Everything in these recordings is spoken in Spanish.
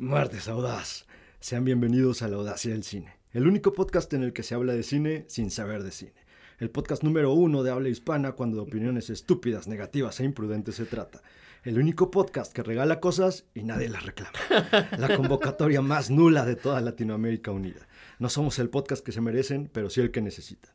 Martes Audaz. Sean bienvenidos a La Audacia del Cine, el único podcast en el que se habla de cine sin saber de cine. El podcast número uno de habla hispana cuando de opiniones estúpidas, negativas e imprudentes se trata. El único podcast que regala cosas y nadie las reclama. La convocatoria más nula de toda Latinoamérica unida. No somos el podcast que se merecen, pero sí el que necesitan.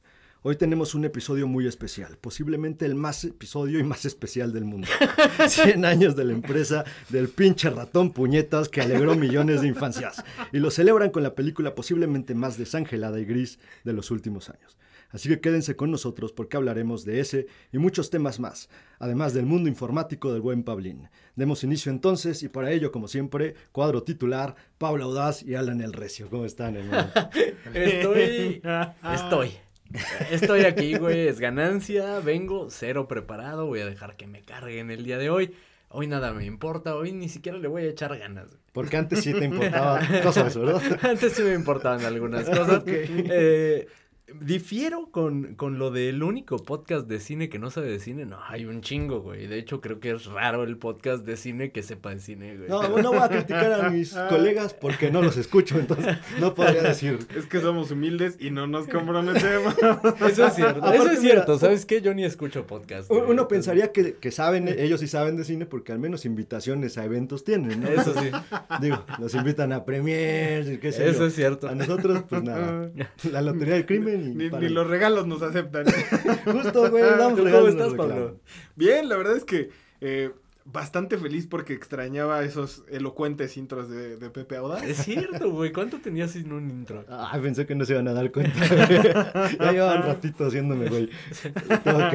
Hoy tenemos un episodio muy especial, posiblemente el más episodio y más especial del mundo. 100 años de la empresa del pinche ratón puñetas que alegró millones de infancias. Y lo celebran con la película posiblemente más desangelada y gris de los últimos años. Así que quédense con nosotros porque hablaremos de ese y muchos temas más, además del mundo informático del buen Pablín. Demos inicio entonces y para ello, como siempre, cuadro titular, Pablo Audaz y Alan El Recio. ¿Cómo están, hermano? Estoy... Estoy. Estoy aquí, güey, es ganancia, vengo cero preparado, voy a dejar que me carguen el día de hoy. Hoy nada me importa, hoy ni siquiera le voy a echar ganas. Porque antes sí te importaban cosas, ¿verdad? antes sí me importaban algunas cosas. Eh, Difiero con, con lo del único podcast de cine que no sabe de cine. No, hay un chingo, güey. De hecho, creo que es raro el podcast de cine que sepa de cine, güey. No, no voy a criticar a mis colegas porque no los escucho, entonces no podría decir. Es que somos humildes y no nos comprometemos. Eso es cierto. Eso es cierto. ¿Sabes qué? Yo ni escucho podcast. Güey. Uno pensaría que, que, saben, ellos sí saben de cine porque al menos invitaciones a eventos tienen, ¿no? Eso sí. Digo, los invitan a premiers, qué sé Eso yo. es cierto. A nosotros, pues nada. La lotería del crimen ni, ni, los regalos nos aceptan. Justo, güey, damos ¿Cómo estás, Pablo? Bien, la verdad es que eh, bastante feliz porque extrañaba esos elocuentes intros de, de Pepe Audaz. Es cierto, güey. ¿Cuánto tenías sin un intro? Ah, pensé que no se iban a dar cuenta. ya llevaban ratito haciéndome, güey.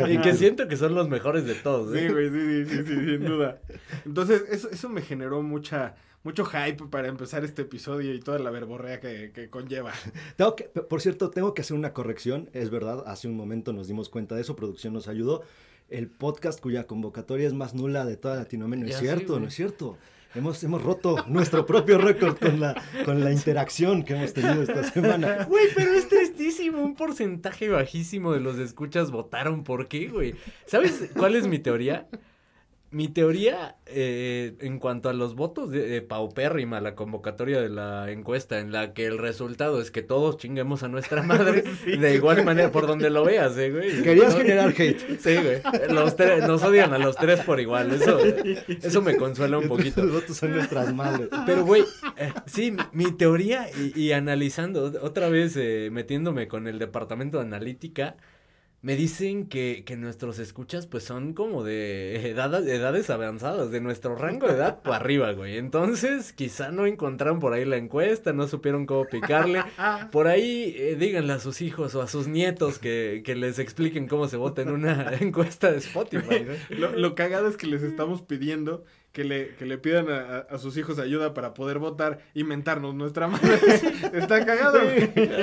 Y que siento que son los mejores de todos. ¿eh? Sí, güey, sí, sí, sí, sí, sin duda. Entonces, eso, eso me generó mucha mucho hype para empezar este episodio y toda la verborrea que, que conlleva. Tengo que, por cierto, tengo que hacer una corrección. Es verdad, hace un momento nos dimos cuenta de eso, producción nos ayudó. El podcast cuya convocatoria es más nula de toda Latinoamérica. No es cierto, sí, no es cierto. Hemos, hemos roto nuestro propio récord con la, con la interacción que hemos tenido esta semana. Güey, pero es tristísimo. Un porcentaje bajísimo de los escuchas votaron. ¿Por qué, güey? ¿Sabes cuál es mi teoría? Mi teoría eh, en cuanto a los votos de, de, paupérrima, la convocatoria de la encuesta, en la que el resultado es que todos chinguemos a nuestra madre, sí, de igual manera, por donde lo veas, eh, güey. Querías ¿no? generar hate. Sí, güey. Los nos odian a los tres por igual, eso, eso me consuela un poquito. Los votos son nuestras madres. Pero, güey, eh, sí, mi, mi teoría, y, y, analizando, otra vez eh, metiéndome con el departamento de analítica, me dicen que, que nuestros escuchas pues son como de edad, edades avanzadas, de nuestro rango de edad para arriba, güey. Entonces, quizá no encontraron por ahí la encuesta, no supieron cómo picarle. Por ahí eh, díganle a sus hijos o a sus nietos que, que les expliquen cómo se vota en una encuesta de Spotify, ¿no? Lo, lo cagado es que les estamos pidiendo que le, que le pidan a, a, sus hijos ayuda para poder votar y mentarnos nuestra madre. Está cagado.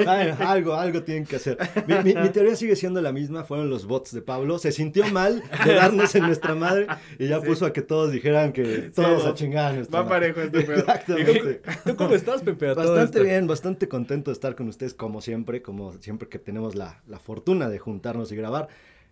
Ay, algo, algo tienen que hacer. Mi, mi, mi, teoría sigue siendo la misma, fueron los bots de Pablo. Se sintió mal de darnos en nuestra madre y ya sí. puso a que todos dijeran que todos sí, a chingar Va madre. parejo este pedo. Exactamente. ¿Tú cómo estás, Pepe? Bastante bien, bastante contento de estar con ustedes como siempre, como siempre que tenemos la, la fortuna de juntarnos y grabar.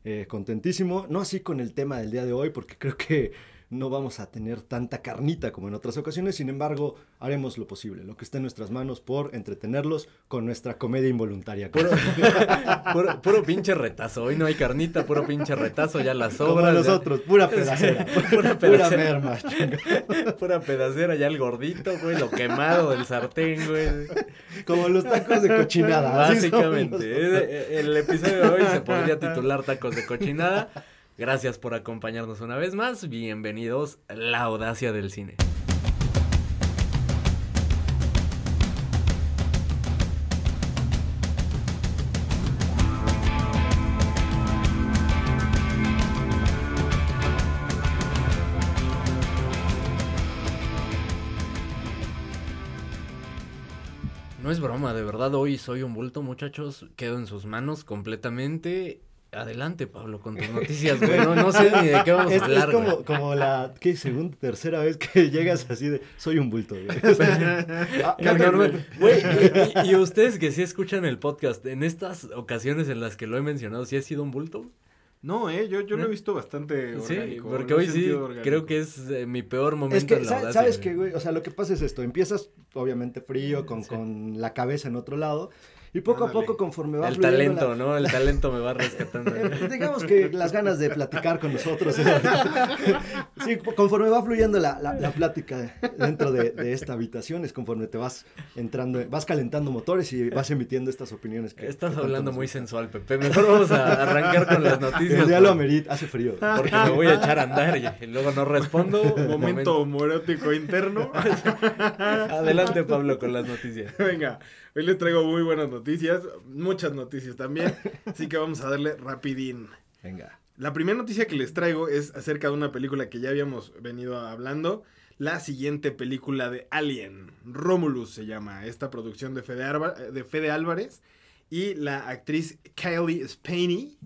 Eh, contentísimo, no así con el tema del día de hoy, porque creo que no vamos a tener tanta carnita como en otras ocasiones, sin embargo, haremos lo posible, lo que esté en nuestras manos por entretenerlos con nuestra comedia involuntaria. Puro, puro, puro pinche retazo, hoy no hay carnita, puro pinche retazo, ya las sobras. Como nosotros, ya... pura pedacera, pura, pedacera. pura merma. pura pedacera, ya el gordito, güey, lo quemado del sartén, güey. Como los tacos de cochinada. Básicamente, el episodio de hoy se podría titular tacos de cochinada. Gracias por acompañarnos una vez más. Bienvenidos a La Audacia del Cine. No es broma, de verdad, hoy soy un bulto, muchachos. Quedo en sus manos completamente Adelante, Pablo, con tus noticias, güey. No, no, sé ni de qué vamos es, a hablar. Es como, como la, ¿qué? Segunda, tercera vez que llegas así de, soy un bulto, güey. Ah. Güey, y, y, y, ustedes que sí escuchan el podcast, en estas ocasiones en las que lo he mencionado, ¿sí ha sido un bulto? No, eh, yo, yo lo he visto bastante Sí, porque hoy sí orgánico. creo que es eh, mi peor momento Es que, en la sa- audacia, ¿sabes güey. qué, güey? O sea, lo que pasa es esto. Empiezas, obviamente, frío, con, Sí. con la cabeza en otro lado. Y poco Ándale. a poco, conforme va El talento, la- ¿no? El talento me va rescatando. Eh, digamos que las ganas de platicar con nosotros. ¿eh? sí, conforme va fluyendo la, la- la plática dentro de, de esta habitación, es conforme te vas entrando, vas calentando motores y vas emitiendo estas opiniones. Que, Estás que hablando muy sensual, Pepe. Mejor vamos a arrancar con las noticias. El día lo por- amerita, hace frío. Porque me voy a echar a andar y, y luego no respondo. Momento homoerótico interno. Adelante, Pablo, con las noticias. Venga, hoy les traigo muy buenas noticias, muchas noticias también, así que vamos a darle rapidín. Venga. La primera noticia que les traigo es acerca de una película que ya habíamos venido hablando, la siguiente película de Alien, Romulus se llama, esta producción de Fede, Arba- de Fede Álvarez y la actriz Kylie Spaney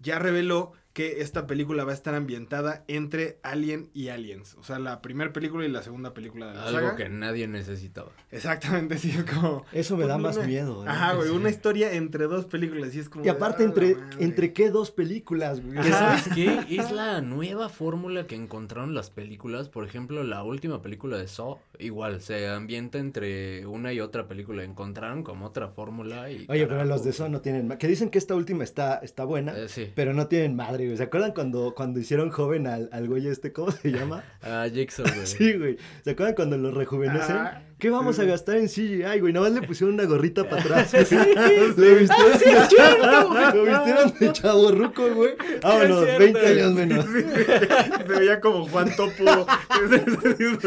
ya reveló que esta película va a estar ambientada entre Alien y Aliens, o sea, la primera película y la segunda película de la Algo saga. que nadie necesitaba. Exactamente, sí, es como... Eso me da más miedo. ¿eh? Ajá, güey, Sí. una historia entre dos películas y es como... Y aparte, de, "Ah, entre, la madre". entre qué dos películas, güey. Que sabes qué? Es la nueva fórmula que encontraron las películas. Por ejemplo, la última película de Saw, igual, se ambienta entre una y otra película. Encontraron como otra fórmula y. Oye, pero los de Son no tienen Que dicen que esta última está, está buena, eh, sí, pero no tienen madre, güey. ¿Se acuerdan cuando, cuando hicieron joven al, al güey este? ¿Cómo se llama? a Jigsaw, güey. Sí, güey. ¿Se acuerdan cuando lo rejuvenecen? Ah, ¿Qué vamos sí. a gastar en CGI, güey? Nada más le pusieron una gorrita para atrás. Sí, Le vistieron, lo vistieron de chavo ruco, güey. Vámonos, cierto. 20 años menos. Se veía como Juan Topo.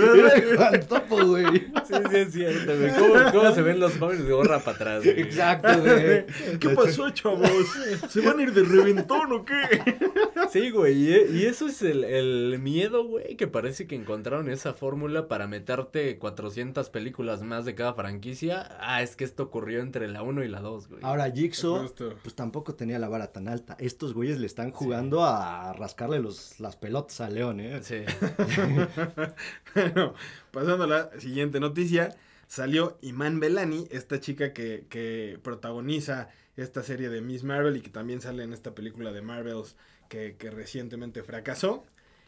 Era Juan Topo, güey. Sí, sí, es cierto, güey. ¿Cómo, cómo se ven los jóvenes de gorra para atrás, güey? Exacto, güey. ¿Qué pasó, chavos? ¿Se van a ir de reventón o qué? Sí, güey, y, y eso es el, el miedo, güey, que parece que encontraron esa fórmula para meterte 400 películas más de cada franquicia. Ah, es que esto ocurrió entre la 1 y la 2, güey. Ahora, Jigsaw, Justo. pues tampoco tenía la vara tan alta. Estos güeyes le están jugando a rascarle los, las pelotas a León, ¿eh? Sí. Bueno, pasando a la siguiente noticia, salió Iman Belani, esta chica que, que protagoniza esta serie de Miss Marvel y que también sale en esta película de Marvels que, que recientemente fracasó.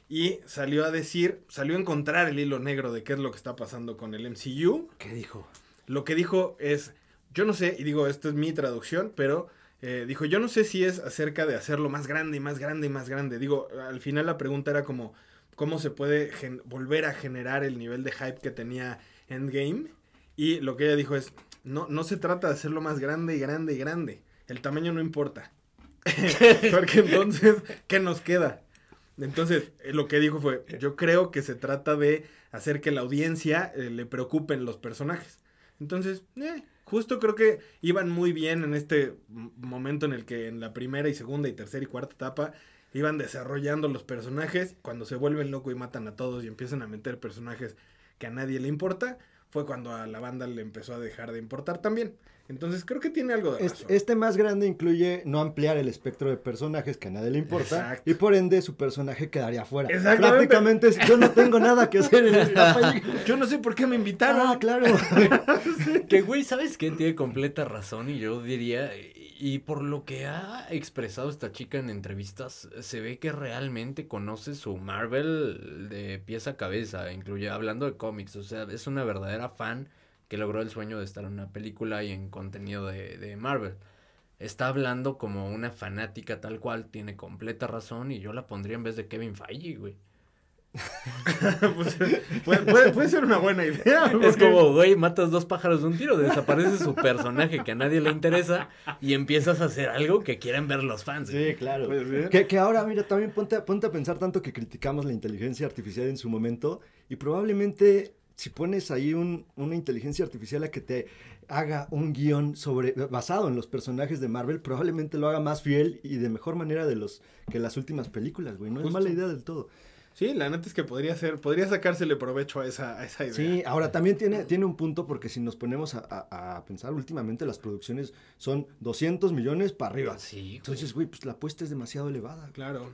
Y salió a decir, salió a encontrar el hilo negro de qué es lo que está pasando con el MCU. ¿Qué dijo? Lo que dijo es, yo no sé, y digo, esto es mi traducción, pero eh, dijo, yo no sé si es acerca de hacerlo más grande y más grande y más grande. Digo, al final la pregunta era como, ¿cómo se puede volver a generar el nivel de hype que tenía Endgame? Y lo que ella dijo es, no, no se trata de hacerlo más grande y grande y grande. El tamaño no importa. Porque entonces, ¿qué nos queda? Entonces, eh, lo que dijo fue, yo creo que se trata de hacer que la audiencia eh, le preocupen los personajes. Entonces, eh, justo creo que iban muy bien en este momento en el que en la primera y segunda y tercera y cuarta etapa iban desarrollando los personajes. Cuando se vuelven locos y matan a todos y empiezan a meter personajes que a nadie le importa, fue cuando a la banda le empezó a dejar de importar también. Entonces creo que tiene algo de razón. Este más grande incluye no ampliar el espectro de personajes que a nadie le importa Exacto. y por ende su personaje quedaría fuera. Prácticamente es, yo no tengo nada que hacer en esta película. Yo no sé por qué me invitaron. Ah, claro. Que, güey, ¿sabes qué? Tiene completa razón y yo diría, y y por lo que ha expresado esta chica en entrevistas, se ve que realmente conoce su Marvel de pies a cabeza, incluye hablando de cómics, o sea, es una verdadera fan que logró el sueño de estar en una película y en contenido de, de Marvel. Está hablando como una fanática tal cual, tiene completa razón y yo la pondría en vez de Kevin Feige, güey. Pues, puede, puede- puede ser una buena idea. Es porque- como, güey, matas dos pájaros de un tiro, desaparece su personaje que a nadie le interesa y empiezas a hacer algo que quieren ver los fans. güey. Sí, claro. Que, que ahora, mira, también ponte, a- ponte a pensar tanto que criticamos la inteligencia artificial en su momento y probablemente si pones ahí un- una inteligencia artificial a que te haga un guion sobre basado en los personajes de Marvel, probablemente lo haga más fiel y de mejor manera de los que las últimas películas, güey. No Justo. es mala idea del todo. Sí, la neta es que podría ser, podría sacársele provecho a esa, a esa idea. Sí, ahora también tiene, tiene un punto porque si nos ponemos a, a- a pensar, últimamente las producciones son 200 millones para arriba. Sí, güey. Entonces, güey, pues la apuesta es demasiado elevada. Claro.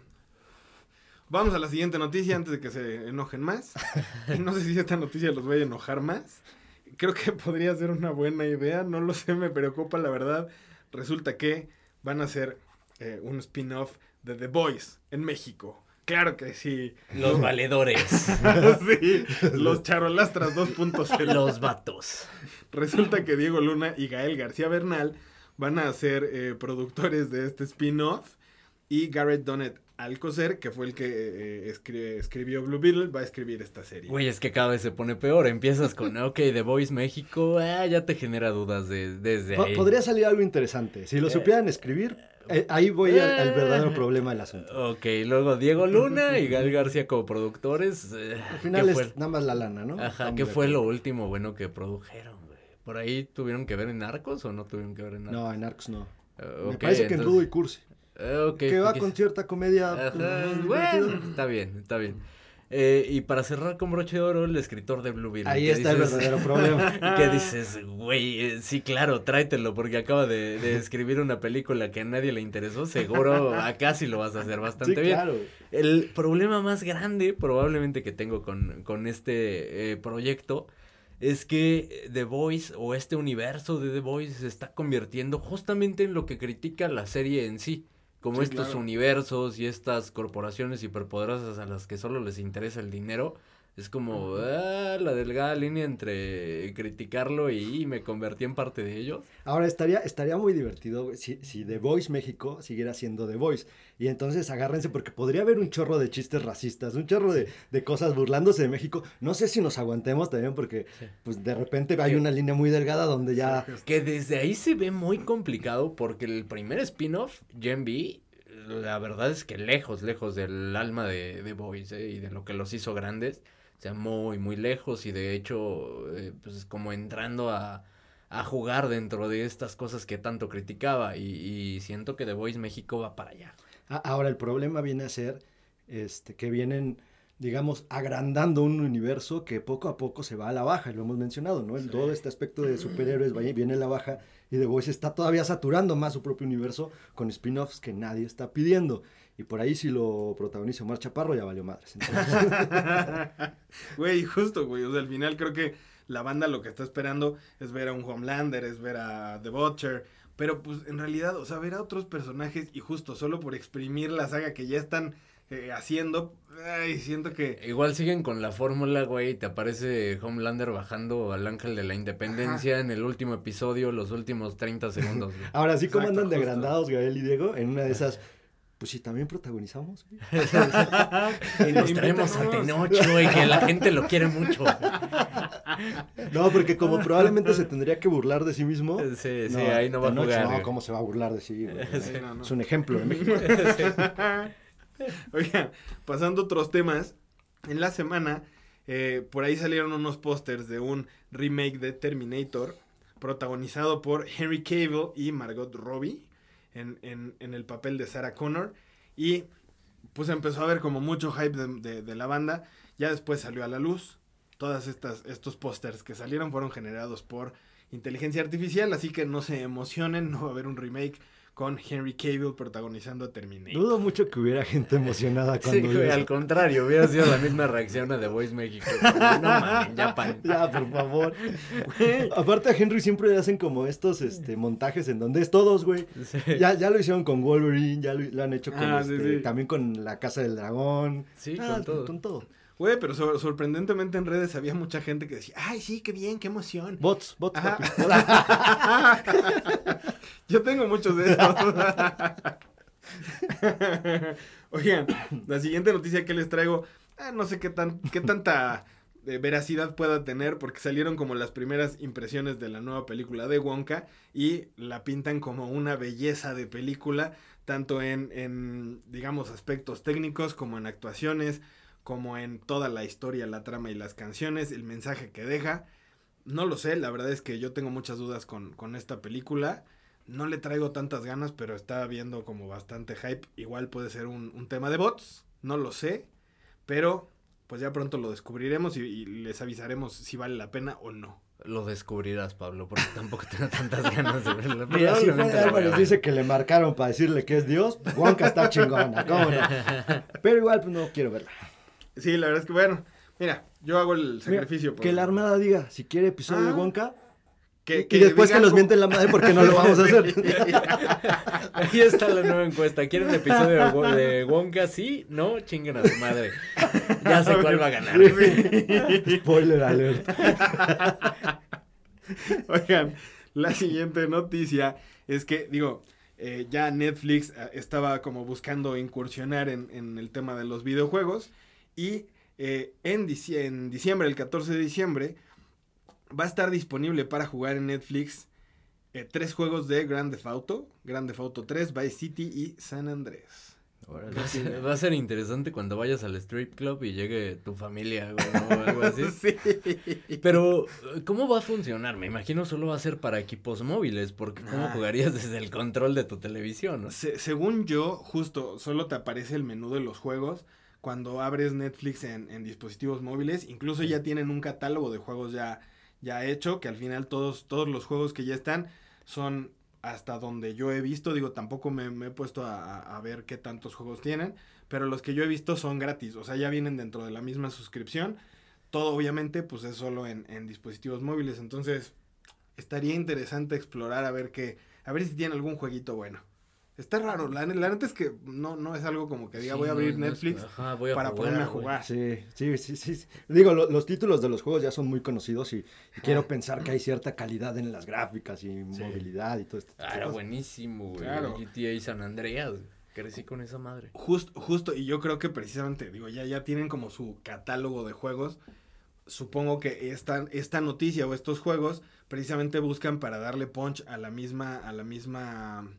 Vamos a la siguiente noticia antes de que se enojen más. Y no sé si esta noticia los vaya a enojar más. Creo que podría ser una buena idea. No lo sé, me preocupa la verdad. Resulta que van a hacer eh, un spin-off de The Boys en México. Claro que sí. Los valedores. sí, los charolastras 2.0. Los vatos. Resulta que Diego Luna y Gael García Bernal van a ser eh, productores de este spin-off. Y Garrett Donnet Alcocer, que fue el que eh, escri- escribió Blue Beetle, va a escribir esta serie. Güey, es que cada vez se pone peor. Empiezas con, ok, The Voice México, ah, ya te genera dudas de, desde ahí. Podría salir algo interesante. Si lo supieran escribir, eh, ahí voy al, al verdadero problema del asunto. Ok, luego Diego Luna y Gal García como productores. eh, Al final ¿qué es fue? nada más la lana, ¿no? Ajá, Estamos ¿qué fue lo último bueno que produjeron, güey? ¿Por ahí tuvieron que ver en Narcos o no tuvieron que ver en Narcos? No, en Arcos no. Eh, Me parece que en Rudo y Cursi. Eh, que va con cierta comedia. Ajá, bueno, divertida. está bien, está bien. Eh, y para cerrar con broche de oro, el escritor de Blue Beetle. Ahí ¿qué está el dices? verdadero problema. ¿Qué dices, güey? eh, sí, claro, tráetelo porque acaba de, de escribir una película que a nadie le interesó. Seguro acá sí lo vas a hacer bastante Sí, bien. claro. El problema más grande probablemente que tengo con, con este eh, proyecto es que The Voice o este universo de The Voice se está convirtiendo justamente en lo que critica la serie en sí. Como Sí, estos claro. universos y estas corporaciones hiperpoderosas a las que solo les interesa el dinero. Es como ah, la delgada línea entre criticarlo y, me convertí en parte de ellos. Ahora estaría, estaría muy divertido si, si The Voice México siguiera siendo The Voice. Y entonces agárrense porque podría haber un chorro de chistes racistas, un chorro de, de cosas burlándose de México. No sé si nos aguantemos también porque Sí. pues de repente hay una línea muy delgada donde ya... Que desde ahí se ve muy complicado porque el primer spin-off, Gen B, la verdad es que lejos, lejos del alma de, de Boys ¿eh? y de lo que los hizo grandes, o sea, muy, muy lejos y de hecho, eh, pues como entrando a, a jugar dentro de estas cosas que tanto criticaba y, y siento que The Voice México va para allá. Ahora el problema viene a ser este, que vienen, digamos, agrandando un universo que poco a poco se va a la baja, y lo hemos mencionado, ¿no? Todo este aspecto de superhéroes va- viene a la baja y The Voice está todavía saturando más su propio universo con spin-offs que nadie está pidiendo. Y por ahí si lo protagoniza Omar Chaparro ya valió madres. Entonces, Güey, justo, güey. O sea, al final creo que la banda lo que está esperando es ver a un Homelander, es ver a The Butcher. Pero pues en realidad, o sea, ver a otros personajes y justo solo por exprimir la saga que ya están eh, haciendo, ay, siento que... Igual siguen con la fórmula, güey, te aparece Homelander bajando al ángel de la independencia en el último episodio, los últimos 30 segundos. ahora sí, como Exacto, andan de agrandados Gael y Diego, en una de esas, pues sí, también protagonizamos. Y nos traemos a Invítanos. Tenoch, güey, que la gente lo quiere mucho. No, porque como probablemente se tendría que burlar de sí mismo. Sí, sí, ahí no va a jugar. No, güey. ¿cómo se va a burlar de sí? güey? Sí, no, no. Es un ejemplo de México. Oigan, pasando a otros temas, en la semana eh, por ahí salieron unos pósters de un remake de Terminator protagonizado por Henry Cavill y Margot Robbie en, en- en el papel de Sarah Connor. Y pues empezó a haber como mucho hype de, de- de la banda, ya después salió a la luz, todas estas estos pósters que salieron fueron generados por inteligencia artificial, así que no se emocionen, no va a haber un remake con Henry Cavill protagonizando a Terminator. Dudo mucho que hubiera gente emocionada Sí, cuando vio al contrario, hubiera sido la misma reacción a The Voice México. No mames, ya paren. Ya, por favor. Aparte a Henry siempre le hacen como estos este, montajes en donde es todos, güey. Sí. Ya, ya lo hicieron con Wolverine, ya lo, lo han hecho con Ah, sí, este, sí. también con la Casa del Dragón. Sí, Ah, con todo. Con todo. Güey, pero sor- sorprendentemente en redes había mucha gente que decía, ay, sí, qué bien, qué emoción. Bots, bots. Yo tengo muchos de esos. Oigan, la siguiente noticia que les traigo, ah, no sé qué tan, qué tanta eh, veracidad pueda tener, porque salieron como las primeras impresiones de la nueva película de Wonka y la pintan como una belleza de película, tanto en, en digamos, aspectos técnicos como en actuaciones, como en toda la historia, la trama y las canciones, el mensaje que deja. No lo sé, la verdad es que yo tengo muchas dudas con, con esta película. No le traigo tantas ganas, pero está viendo como bastante hype. Igual puede ser un, un tema de bots, no lo sé. Pero pues ya pronto lo descubriremos y, y les avisaremos si vale la pena o no. Lo descubrirás, Pablo, porque tampoco tengo tantas ganas de verla. Mira, si a Álvarez dice que le marcaron para decirle que es Dios, Wonka está chingona, ¿cómo no? Pero igual, pues no quiero verla. Sí, la verdad es que bueno, mira, yo hago el Mira, sacrificio. por- que la Armada diga, si quiere episodio de Ah. Wonka, Que, y después que nos mienten la madre porque no lo vamos a hacer. Ahí está la nueva encuesta. ¿Quieren episodio de, Wo- de Wonka? Sí, no, chinguen a su madre. Ya sé cuál va a ganar. Spoiler alert. Oigan, la siguiente noticia es que, digo, eh, ya Netflix eh, estaba como buscando incursionar en, en el tema de los videojuegos y eh, en, dici- en diciembre, el 14 de diciembre, va a estar disponible para jugar en Netflix eh, tres juegos de Grand Theft Auto, Grand Theft Auto 3, Vice City y San Andrés. Va a, ser, va a ser interesante cuando vayas al strip club y llegue tu familia o algo así. Sí. Pero, ¿cómo va a funcionar? Me imagino solo va a ser para equipos móviles, porque ¿cómo Ah. jugarías desde el control de tu televisión? no? Se- según yo, justo solo te aparece el menú de los juegos cuando abres Netflix en, en dispositivos móviles. Incluso ya tienen un catálogo de juegos ya, ya hecho, que al final todos, todos los juegos que ya están son hasta donde yo he visto. Digo, tampoco me, me he puesto a, a- ver qué tantos juegos tienen, pero los que yo he visto son gratis. O sea, ya vienen dentro de la misma suscripción. Todo obviamente pues es solo en, en dispositivos móviles. Entonces, estaría interesante explorar a ver qué, a ver si tiene algún jueguito bueno. Está raro, la, la neta es que no, no es algo como que diga Sí, voy a no, abrir no es- Netflix ajá, voy a para jugar, ponerme a jugar. Sí, sí, sí, sí. Digo, lo- los títulos de los juegos ya son muy conocidos y, y quiero pensar que hay cierta calidad en las gráficas y Sí. movilidad y todo esto. Ah, era buenísimo, güey. Claro. GTA San Andreas. Crecí con esa madre. Just- justo, y yo creo que precisamente, digo, ya, ya tienen como su catálogo de juegos. Supongo que esta, esta noticia o estos juegos precisamente buscan para darle punch a la misma, a la misma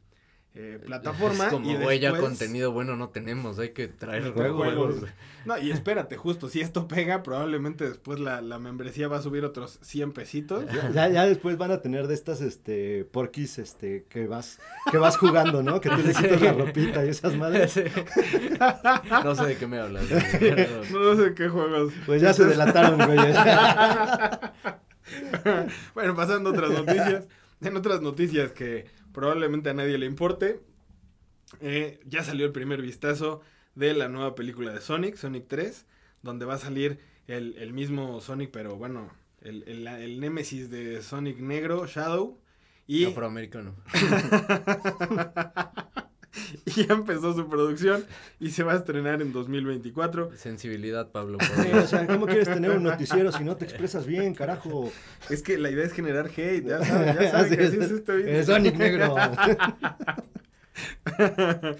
eh, plataforma. Es como, y güey, ya después- contenido bueno no tenemos, hay que traer Juegos. juegos. güey. No, y espérate, justo, si esto pega, probablemente después la, la membresía va a subir otros 100 pesitos. Ya, ya, ya después van a tener de estas, este, porquis, este, que vas, que vas jugando, ¿no? Que tú le quitas la ropita y esas madres. Sí. No sé de qué me hablas. güey. No sé qué juegos. Pues ya se delataron, güeyes. bueno, pasando a otras noticias. En otras noticias que probablemente a nadie le importe, eh, ya salió el primer vistazo de la nueva película de Sonic, Sonic 3, donde va a salir el, el mismo Sonic, pero bueno, el, el, el némesis de Sonic negro, Shadow. Y, Afroamericano. y ya empezó su producción y se va a estrenar en 2024. Sensibilidad, Pablo. por Dios. o sea, ¿cómo quieres tener un noticiero si no te expresas bien, carajo? Es que la idea es generar hate, ya saben, ya saben Así que así es. es video. Sonic negro.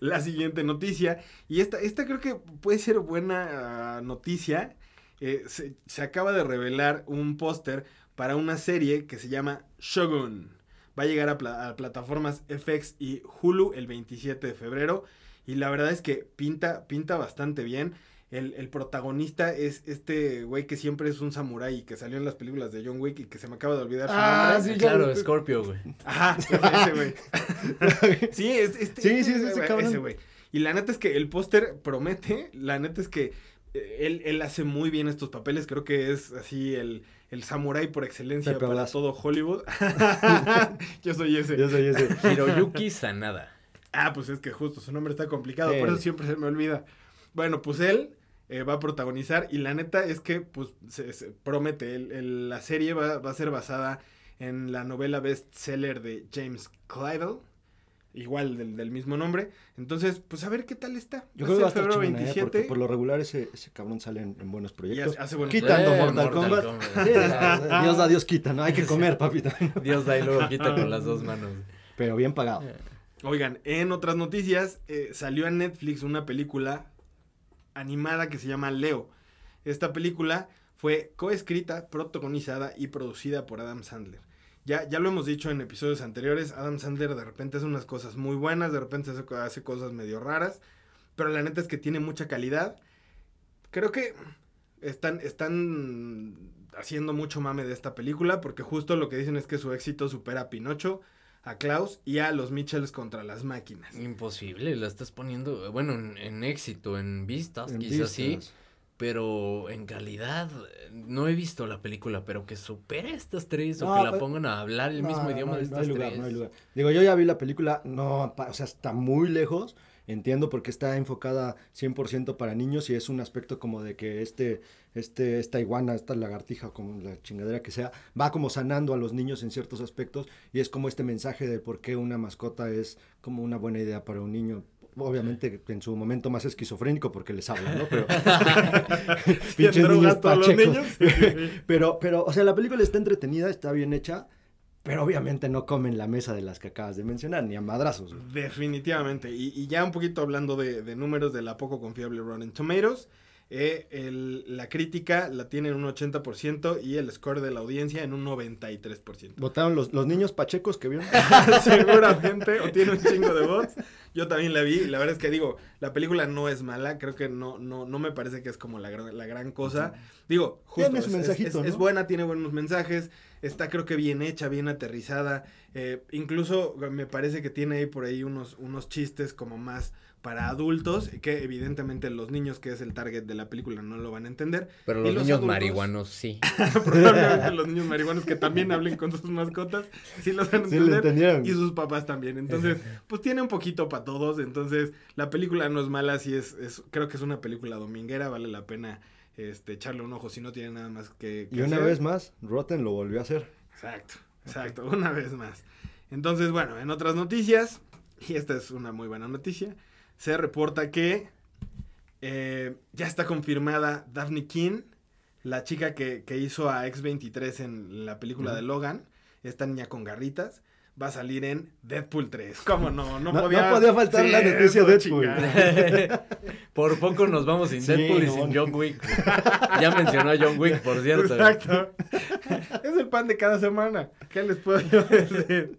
la siguiente noticia. Y esta, esta creo que puede ser buena noticia. Eh, se, se acaba de revelar un póster para una serie que se llama Shogun. Va a llegar a, pla- a plataformas FX y Hulu el 27 de febrero. Y la verdad es que pinta, pinta bastante bien. El, el protagonista es este güey que siempre es un samurái y que salió en las películas de John Wick y que se me acaba de olvidar su Ah, nombre. sí, Claro, ya- Scorpio, güey. Ajá, ese güey. sí, es, este, Sí, este sí, es ese güey, cabrón. ese güey. Y la neta es que el póster promete, la neta es que eh, él, él hace muy bien estos papeles, creo que es así el, el samurái por excelencia Pepe para todo Hollywood. Yo soy ese. Yo soy ese. Hiroyuki Sanada. Ah, pues es que justo su nombre está complicado, Sí. por eso siempre se me olvida. Bueno, pues él eh, va a protagonizar y la neta es que pues se, se promete, el- el- la serie va, va a ser basada en la novela bestseller de James Clyde, igual del, del mismo nombre. Entonces, pues a ver qué tal está. Yo creo que va a estar febrero chingona, ¿eh? Porque por lo regular ese, ese cabrón sale en, en buenos proyectos. hace, hace buenos Quitando Eh, Mortal, Mortal Kombat. Dios da, Dios quita, ¿no? Hay que comer, papito. Dios da y luego quita con las dos manos. Pero bien pagado. Oigan, en otras noticias, eh, salió en Netflix una película animada que se llama Leo. Esta película fue coescrita, protagonizada y producida por Adam Sandler. Ya, ya lo hemos dicho en episodios anteriores, Adam Sandler de repente hace unas cosas muy buenas, de repente hace, hace cosas medio raras, pero la neta es que tiene mucha calidad. Creo que están, están haciendo mucho mame de esta película, porque justo lo que dicen es que su éxito supera a Pinocho, a Klaus y a los Mitchells contra las máquinas. Imposible, la estás poniendo, bueno, en, en éxito, en vistas, En quizás sí. Pero en calidad, eh, no he visto la película, pero que supere estas tres o que la pero- pongan a hablar el No, mismo no, idioma de no estas hay lugar, tres. no hay lugar. Digo, yo ya vi la película, no, o sea, está muy lejos. entiendo por qué está enfocada 100% para niños y es un aspecto como de que este, este, esta iguana, esta lagartija, como la chingadera que sea, va como sanando a los niños en ciertos aspectos y es como este mensaje de por qué una mascota es como una buena idea para un niño obviamente en su momento más esquizofrénico porque les hablo, ¿no? Pero pinches niños pachecos. pero, pero, o sea, la película está entretenida, está bien hecha, pero obviamente no comen la mesa de las que acabas de mencionar, ni a madrazos. Definitivamente. Y, ya un poquito hablando de, de, números de la poco confiable Rotten Tomatoes, eh, el, la crítica la tiene en un 80% y el score de la audiencia en un 93%. ¿Votaron los, los niños pachecos que vieron? Seguramente, o tiene un chingo de votos. Yo también la vi, la verdad es que digo, la película no es mala, creo que no, no, no me parece que es como la, la gran cosa. Digo, justo, es, buena, tiene buenos mensajes, está creo que bien hecha, bien aterrizada, eh, incluso me parece que tiene ahí por ahí unos, unos chistes como más para adultos, que evidentemente los niños, que es el target de la película, no lo van a entender. Pero los, niños marihuanos sí. probablemente los niños marihuanos que también hablen con sus mascotas, sí los van a entender. y sus papás también. Entonces, pues tiene un poquito para todos. Entonces, la película no es mala, sí es, es, creo que es una película dominguera, vale la pena este, echarle un ojo si no tiene nada más que, y una vez más, Rotten lo volvió a hacer. Exacto, exacto, una vez más. Entonces, bueno, en otras noticias, y esta es una muy buena noticia, se reporta que eh, ya está confirmada Daphne King, la chica que, hizo a X-23 en la película de Logan, esta niña con garritas, va a salir en Deadpool 3. ¿Cómo no? No, podía, faltar la noticia de Deadpool. por poco nos vamos sin Deadpool y sin John Wick. ya mencionó a John Wick, por cierto. Exacto. es el pan de cada semana. ¿Qué les puedo decir?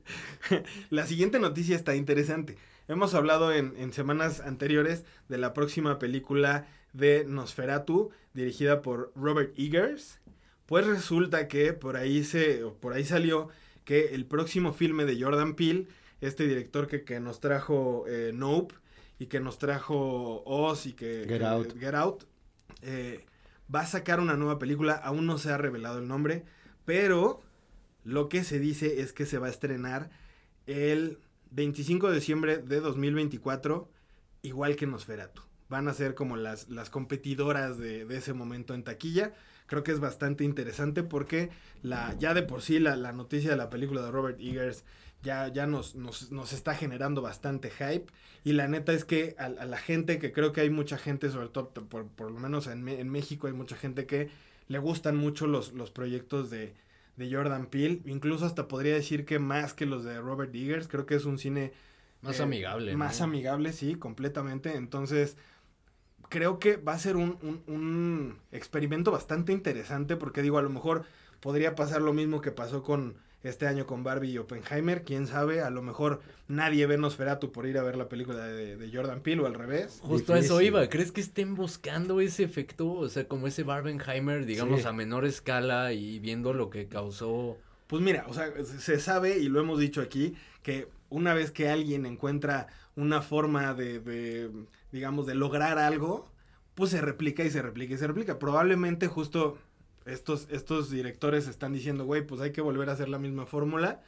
la siguiente noticia está interesante. Hemos hablado en, semanas anteriores de la próxima película de Nosferatu, dirigida por Robert Eggers. Pues resulta que por ahí se, por ahí salió que el próximo filme de Jordan Peele, este director que, nos trajo eh, Nope y que nos trajo Oz y que Get Out, Get Out eh, va a sacar una nueva película. Aún no se ha revelado el nombre, pero lo que se dice es que se va a estrenar el 25 de diciembre de 2024, igual que Nosferatu. Van a ser como las, las competidoras de, ese momento en taquilla. Creo que es bastante interesante porque la, ya de por sí la, noticia de la película de Robert Eggers ya, ya nos, nos, está generando bastante hype. Y la neta es que a, la gente, que creo que hay mucha gente, sobre todo por, por lo menos en, en México, hay mucha gente que le gustan mucho los, los proyectos de, de Jordan Peele. Incluso hasta podría decir que más que los de Robert Eggers. Creo que es un cine... Más eh, amigable. Más amigable, sí, completamente. Entonces, creo que va a ser un, un, experimento bastante interesante porque digo, a lo mejor podría pasar lo mismo que pasó con este año con Barbie y Oppenheimer, quién sabe, a lo mejor nadie ve Nosferatu por ir a ver la película de, Jordan Peele o al revés. Justo a eso iba, ¿crees que estén buscando ese efecto? O sea, como ese Barbenheimer, digamos, a menor escala y viendo lo que causó... Pues mira, o sea, se sabe y lo hemos dicho aquí, que una vez que alguien encuentra una forma de, de digamos, de lograr algo, pues se replica y se replica y se replica. Probablemente justo estos, estos directores están diciendo, güey, pues hay que volver a hacer la misma fórmula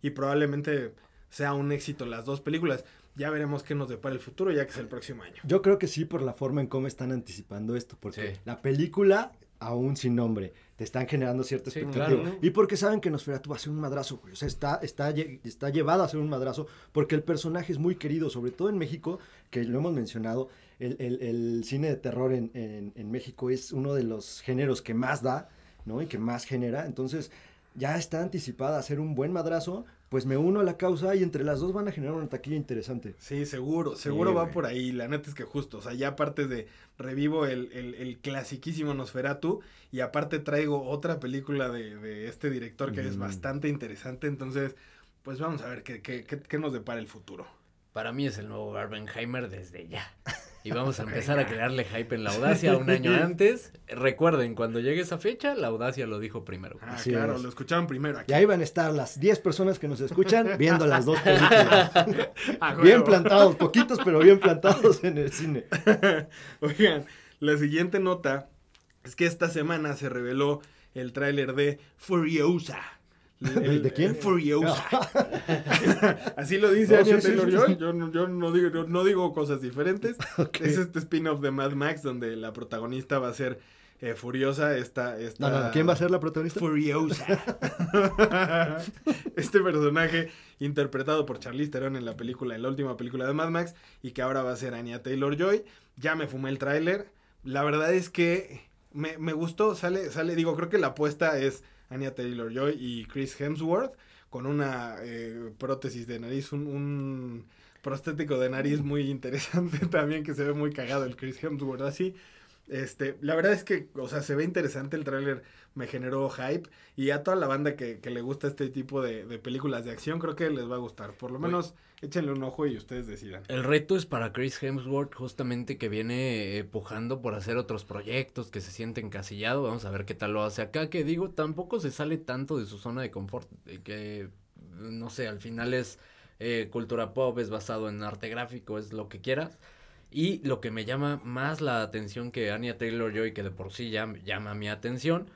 y probablemente sea un éxito las dos películas. Ya veremos qué nos depara el futuro, ya que es el próximo año. Yo creo que sí, por la forma en cómo están anticipando esto, porque la película, aún sin nombre, te están generando cierta expectativa. Y porque saben que Nosferatu va a ser un madrazo, güey. O sea, está, está, está llevado a ser un madrazo, porque el personaje es muy querido, sobre todo en México, que lo hemos mencionado el, cine de terror en, México es uno de los géneros que más da, ¿no? Y que más genera. Entonces, ya está anticipada a ser un buen madrazo, pues me uno a la causa y entre las dos van a generar una taquilla interesante. Sí, seguro, seguro va por ahí. La neta es que justo, o sea, ya aparte de revivo el, el, clasiquísimo Nosferatu y aparte traigo otra película de, este director que es bastante interesante. Entonces, pues vamos a ver qué, qué, qué, qué nos depara el futuro. Para mí es el nuevo Barbenheimer desde ya. Y vamos a empezar a crearle hype en la audacia un año antes. Recuerden, cuando llegue esa fecha, la audacia lo dijo primero. Ah, claro, lo escucharon primero. Aquí. Y ahí van a estar las 10 personas que nos escuchan viendo las dos películas. bien plantados, poquitos, pero bien plantados en el cine. Oigan, la siguiente nota es que esta semana se reveló el tráiler de Furiosa ¿El de quién? Furiosa. Así lo dice No, Anya Taylor Joy. Yo, no- yo no, digo, no, no digo cosas diferentes. Es este spin-off de Mad Max donde la protagonista va a ser eh, Furiosa. Esta, esta... No, no, ¿quién va a ser la protagonista? Furiosa. este personaje interpretado por Charlize Theron en la película, en la última película de Mad Max, y que ahora va a ser Anya Taylor Joy. Ya me fumé el tráiler. La verdad es que me, me gustó. Sale, sale, digo, creo que la apuesta es Anya Taylor Joy y Chris Hemsworth con una eh, prótesis de nariz, un, un prostético de nariz muy interesante también, que se ve muy cagado el Chris Hemsworth así. Este, la verdad es que, o sea, se ve interesante el tráiler, me generó hype y a toda la banda que, que le gusta este tipo de, de películas de acción creo que les va a gustar. Por lo menos échenle un ojo y ustedes decidan. El reto es para Chris Hemsworth, justamente que viene eh, pujando por hacer otros proyectos, que se siente encasillado. Vamos a ver qué tal lo hace acá. Que digo, tampoco se sale tanto de su zona de confort. que, no sé, al final es eh, cultura pop, es basado en arte gráfico, es lo que quieras. Y lo que me llama más la atención que Anya Taylor Joy, que de por sí llama mi atención,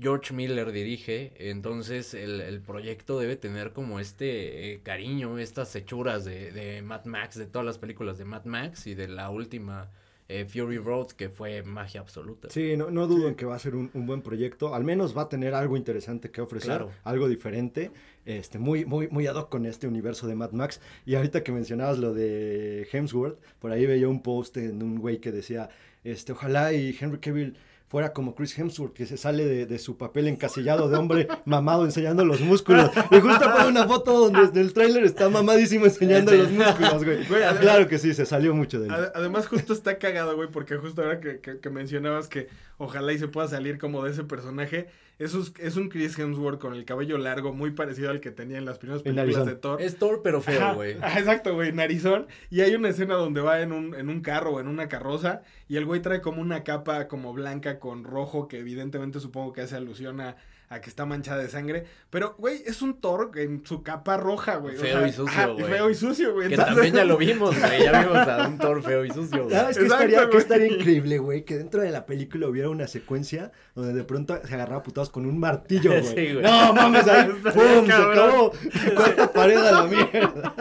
George Miller dirige, entonces el, el proyecto debe tener como este eh, cariño, estas hechuras de, de Mad Max, de todas las películas de Mad Max y de la última eh, Fury Road, que fue magia absoluta. Sí, no, no dudo en que va a ser un, un buen proyecto. Al menos va a tener algo interesante que ofrecer, Claro. algo diferente, este, muy, muy, muy ad hoc con este universo de Mad Max. Y ahorita que mencionabas lo de Hemsworth, por ahí veía un post en un güey que decía, este, ojalá y Henry Cavill fuera como Chris Hemsworth, que se sale de, de su papel encasillado de hombre mamado enseñando los músculos. Y justo pone una foto donde en el tráiler está mamadísimo enseñando los músculos, güey. Güey, además- claro que sí, se salió mucho de él. Ade- Además, justo está cagado, güey, porque justo ahora que, que- que mencionabas que ojalá y se pueda salir como de ese personaje, es un, es un Chris Hemsworth con el cabello largo, muy parecido al que tenía en las primeras películas de Thor. Es Thor, pero Ajá, feo, güey. ajá, exacto, güey, narizón. Y hay una escena donde va en un, en un carro o en una carroza y el güey trae como una capa como blanca con rojo que evidentemente supongo que hace alusión a, a que está manchada de sangre. Pero, güey, es un Thor en su capa roja, güey. o Feo sea, y sucio, güey. Feo y sucio, güey. Que Entonces- también ya lo vimos, güey. Ya vimos a un Thor feo y sucio, güey. ¿Sabes qué Exacto, estaría, qué güey. estaría increíble, güey? Que dentro de la película hubiera una secuencia donde de pronto se agarraba putados con un martillo, güey. Sí, güey. No, mames, ahí, ¡pum! Se acabó. Cuarta pared a la mierda.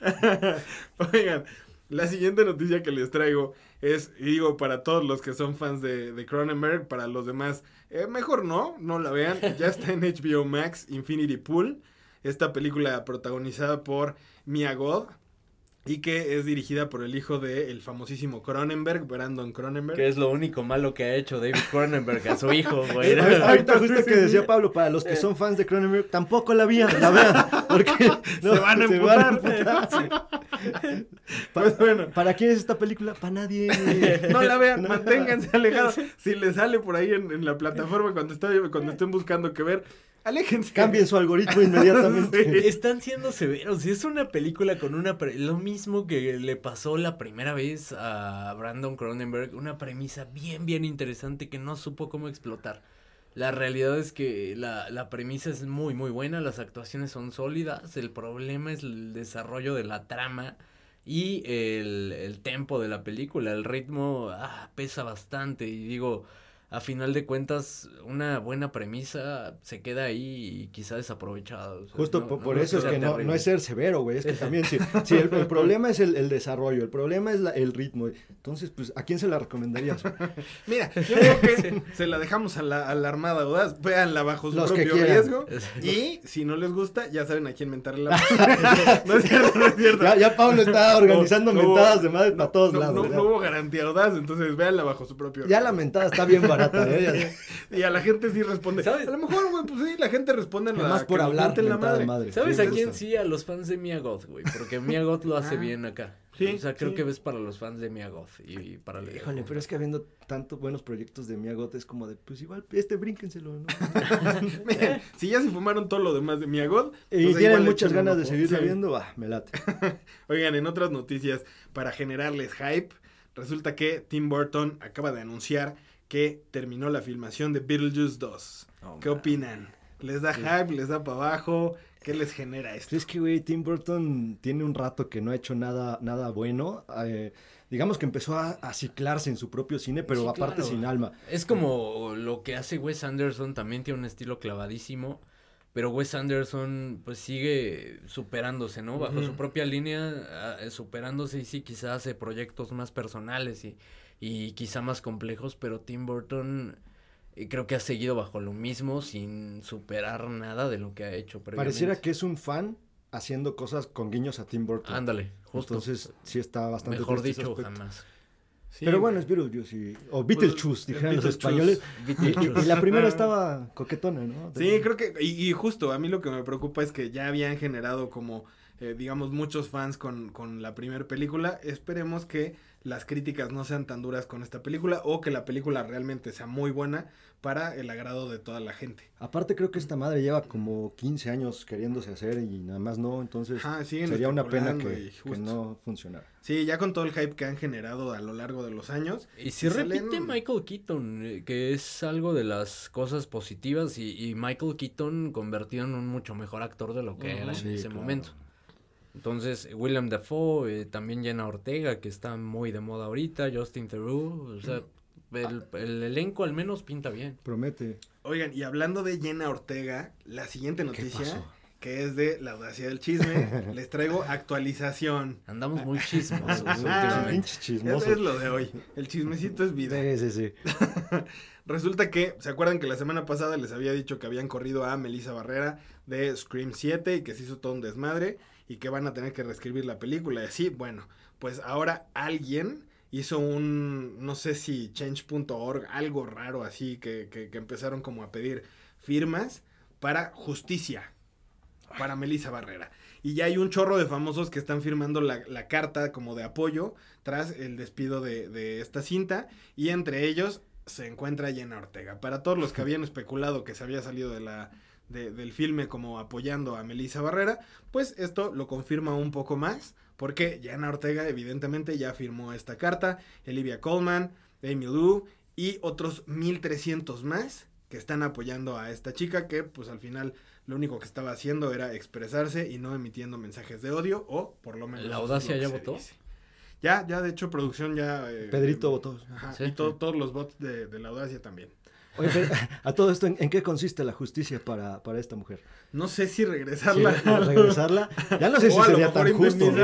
Oigan, la siguiente noticia que les traigo es, y digo, para todos los que son fans de, de Cronenberg, para los demás, eh, mejor no, no la vean. Ya está en HBO Max, Infinity Pool, esta película protagonizada por Mia Goth y que es dirigida por el hijo del famosísimo Cronenberg, Brandon Cronenberg. Que es lo único malo que ha hecho David Cronenberg a su hijo, güey. Ahorita justo que decía. Pablo, para los que son fans de Cronenberg, tampoco la vean, la vean, porque no, Se van a emputar. emputar, sí. Pa- Pues bueno. ¿Para quién es esta película? Para nadie. No la vean, No. manténganse alejados. Si les sale por ahí en, en la plataforma cuando, está, cuando estén buscando que ver, aléjense. Cambien su algoritmo inmediatamente. Están siendo severos. Y es una película con una. pre- Lo mismo que le pasó la primera vez a Brandon Cronenberg. Una premisa bien, bien interesante que no supo cómo explotar. La realidad es que la, la premisa es muy, muy buena. Las actuaciones son sólidas. El problema es el desarrollo de la trama. Y el, el tempo de la película, el ritmo ah, pesa bastante. Y digo, a final de cuentas, una buena premisa se queda ahí y quizá desaprovechada. o sea, Justo no- por, no por es eso es que no, no es ser severo, güey. Es que también, si, si el, el problema es el, el desarrollo, el problema es la- el ritmo. Entonces, pues, ¿a quién se la recomendarías? Mira, yo creo que se la dejamos a la, a la Armada Audaz. Véanla bajo su Los propio riesgo. Y si no les gusta, ya saben a quién mentarle la. No es cierto, no es cierto. Ya, ya Pablo está organizando mentadas de madre para todos no, lados. no- hubo garantía audaz, entonces véanla bajo su propio Ya la mentada está bien barata, ¿eh? Y a la gente sí responde. ¿Sabes? A lo mejor, güey, pues sí, la gente responde en la Además por hablar, mienten la madre. madre. ¿Sabes Sí, a quién sí? A los fans de Mia Goth, güey. Porque Mia Goth lo hace Ah. bien acá. Sí, O sea, creo sí. que ves para los fans de Mia Goth y, y para Híjole, pero es que habiendo tantos buenos proyectos de Miyagot es como de, pues igual, este brínquenselo, ¿no? Miren, si ya se fumaron todo lo demás de Miagod. y pues tienen muchas ganas de Sí. viendo, va, me late. Oigan, en otras noticias, para generarles hype, resulta que Tim Burton acaba de anunciar que terminó la filmación de Beetlejuice 2. ¿Qué opinan? les da hype, les da para abajo, ¿qué les genera esto? Es que, güey, Tim Burton tiene un rato que no ha hecho nada, nada bueno. Eh, digamos que empezó a, a, ciclarse en su propio cine, pero Sí, aparte claro. sin alma. Es como lo que hace Wes Anderson, también tiene un estilo clavadísimo, pero Wes Anderson pues sigue superándose, ¿no? Bajo su propia línea, ah, superándose y sí, quizás hace proyectos más personales y, y quizá más complejos, pero Tim Burton eh, creo que ha seguido bajo lo mismo sin superar nada de lo que ha hecho previamente. Pareciera que es un fan haciendo cosas con guiños a Tim Burton. Ándale, justo. Entonces, sí está bastante Mejor dicho, jamás. Sí, Pero bueno, es Beetlejuice y- o Beetlejuice, Pues, dijeron los españoles. Y, y- y la primera Ajá. estaba coquetona, ¿no? Sí, creo que, y, y justo, a mí lo que me preocupa es que ya habían generado como, eh, digamos, muchos fans con, con la primera película. Esperemos que las críticas no sean tan duras con esta película o que la película realmente sea muy buena para el agrado de toda la gente. Aparte creo que esta madre lleva como 15 años queriéndose hacer y nada más no, entonces sería una pena que, que no funcionara. Sí, ya con todo el hype que han generado a lo largo de los años. Y si repite salen- Michael Keaton, eh, que es algo de las cosas positivas, y, y Michael Keaton convertido en un mucho mejor actor de lo que era en Sí, ese claro. momento. Entonces, William Dafoe, eh, también Jenna Ortega, que está muy de moda ahorita, Justin Theroux, o sea, el, el elenco al menos pinta bien. Promete. Oigan, y hablando de Jenna Ortega, la siguiente ¿Qué noticia, que es de la audacia del chisme, les traigo actualización. Andamos muy chismosos últimamente. Pinche chismoso. Eso es lo de hoy. El chismecito es vida. Sí, sí, sí. Resulta que, ¿se acuerdan que la semana pasada les había dicho que habían corrido a Melissa Barrera de Scream 7 y que se hizo todo un desmadre y que van a tener que reescribir la película y así? Bueno, pues ahora alguien hizo un, no sé si change.org, algo raro así, que, que, que empezaron como a pedir firmas para justicia para Melissa Barrera. Y ya hay un chorro de famosos que están firmando la, la carta como de apoyo tras el despido de, de esta cinta. Y entre ellos se encuentra Jenna Ortega. Para todos los que habían especulado que se había salido de la, de- del filme como apoyando a Melissa Barrera, pues esto lo confirma un poco más. Porque Jenna Ortega evidentemente ya firmó esta carta. Olivia Colman, Amy Lou y otros 1300 más que están apoyando a esta chica que pues al final lo único que estaba haciendo era expresarse y no emitiendo mensajes de odio o por lo menos ¿La audacia ya votó? dice. Ya, ya de hecho producción ya... eh, Pedrito eh, votó. Ajá, Sí. y to- todos los bots de, de la audacia también. Oye, pero, a todo esto, ¿en, en qué consiste la justicia para, para esta mujer? No sé si Sí, regresarla. regresarla. Ya no sé si O lo sería tan justo.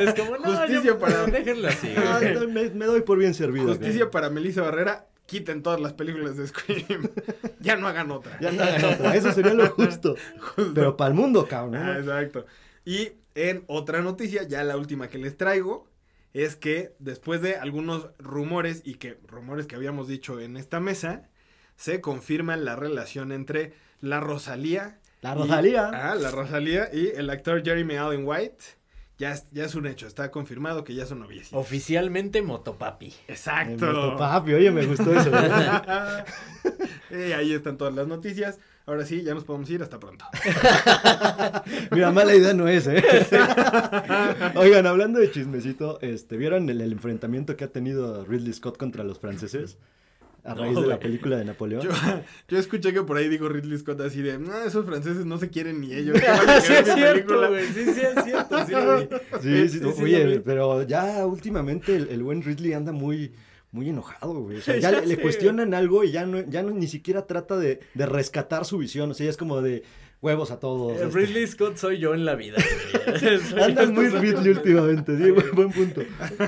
Es como, no, Justicia ya, para- Déjenla así. Ah, me, me doy por bien servido. Justicia para Melissa Barrera. Quiten todas las películas de Scream. ya no hagan otra. Ya no hagan otra, Eso sería lo justo. Justo. Pero para el mundo, cabrón. ¿no? Ah, exacto. Y en otra noticia, ya la última que les traigo, es que después de algunos rumores y que rumores que habíamos dicho en esta mesa, se confirma la relación entre la Rosalía. La y- Rosalía. ah, la Rosalía y el actor Jeremy Allen White. Ya es, ya es un hecho, está confirmado que ya son noviecitos. Oficialmente Motopapi. Exacto. meto, papi, oye, me gustó eso. Eh, ahí están todas las noticias. Ahora sí, ya nos podemos ir. Hasta pronto. Mira, mala idea no es, ¿eh? Oigan, hablando de chismecito, este, ¿vieron el, el enfrentamiento que ha tenido Ridley Scott contra los franceses? A No, raíz de la película de Napoleón. Yo, yo escuché que por ahí dijo Ridley Scott así de, no, esos franceses no se quieren ni ellos. ¿qué van a sí es cierto, película?" güey. Sí, sí es cierto. Sí. Sí, sí, Sí, sí, oye, pero ya últimamente el, el buen Ridley anda muy, muy enojado, güey. O sea, ya, Ya le, cuestionan algo y ya no, ya no ni siquiera trata de, de rescatar su visión. O sea, ya es como de huevos a todos. Eh, este. Ridley Scott soy yo en la vida. Andan muy Ridley últimamente, sí, buen, buen punto.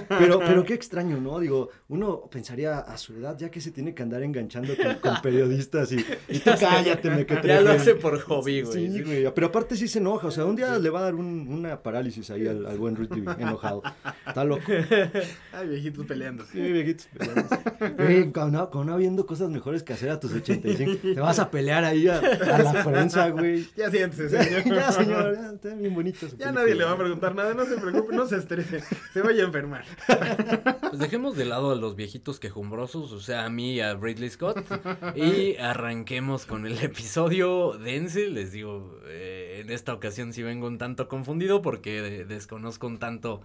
Pero, pero qué extraño, ¿no? Digo, uno pensaría a su edad, ya que se tiene que andar enganchando con, con periodistas y, y tú cállate, me que Ya lo hace por hobby, güey. Sí, güey. Pero aparte sí se enoja. O sea, un día le va a dar un- una parálisis ahí al, al buen Ridley enojado. Está loco. Ay, viejitos peleando. Sí, viejitos. peleándose. Güey, con no habiendo cosas mejores que hacer a tus 85. Te vas a pelear ahí a, a la prensa, güey. Ya siéntese, señor. ya, señor, ya, está bien bonito. su Ya película. nadie le va a preguntar nada, no se preocupe, no se estrese, se vaya a enfermar. Pues dejemos de lado a los viejitos quejumbrosos, o sea, a mí y a Ridley Scott. Y arranquemos con el episodio dense. Les digo, eh, en esta ocasión sí vengo un tanto confundido porque de- desconozco un tanto,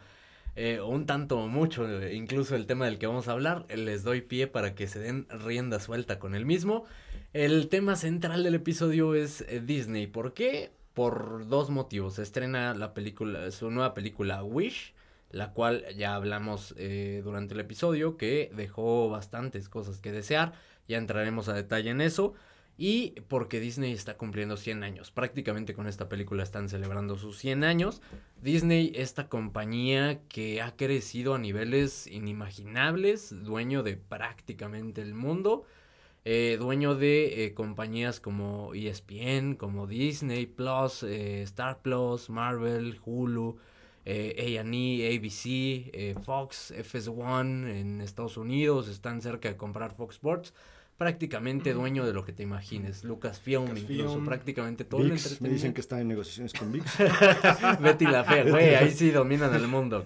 eh, un tanto mucho, eh, incluso el tema del que vamos a hablar. Les doy pie para que se den rienda suelta con el mismo. El tema central del episodio es eh, Disney. ¿Por qué? Por dos motivos. Estrena la película, su nueva película Wish, la cual ya hablamos eh, durante el episodio, que dejó bastantes cosas que desear. Ya entraremos a detalle en eso. Y porque Disney está cumpliendo 100 años. Prácticamente con esta película están celebrando sus 100 años. Disney, esta compañía que ha crecido a niveles inimaginables, dueño de prácticamente el mundo. Eh, dueño de eh, compañías como ESPN, como Disney Plus, eh, Star Plus, Marvel, Hulu, eh, A&E, ABC, Fox, FS1 en Estados Unidos, están cerca de comprar Fox Sports prácticamente dueño de lo que te imagines. Lucasfilm, Lucasfilm incluso, prácticamente todo el entretenimiento. Me dicen que está en negociaciones con VIX. Betty la Fea, güey, ahí sí dominan el mundo.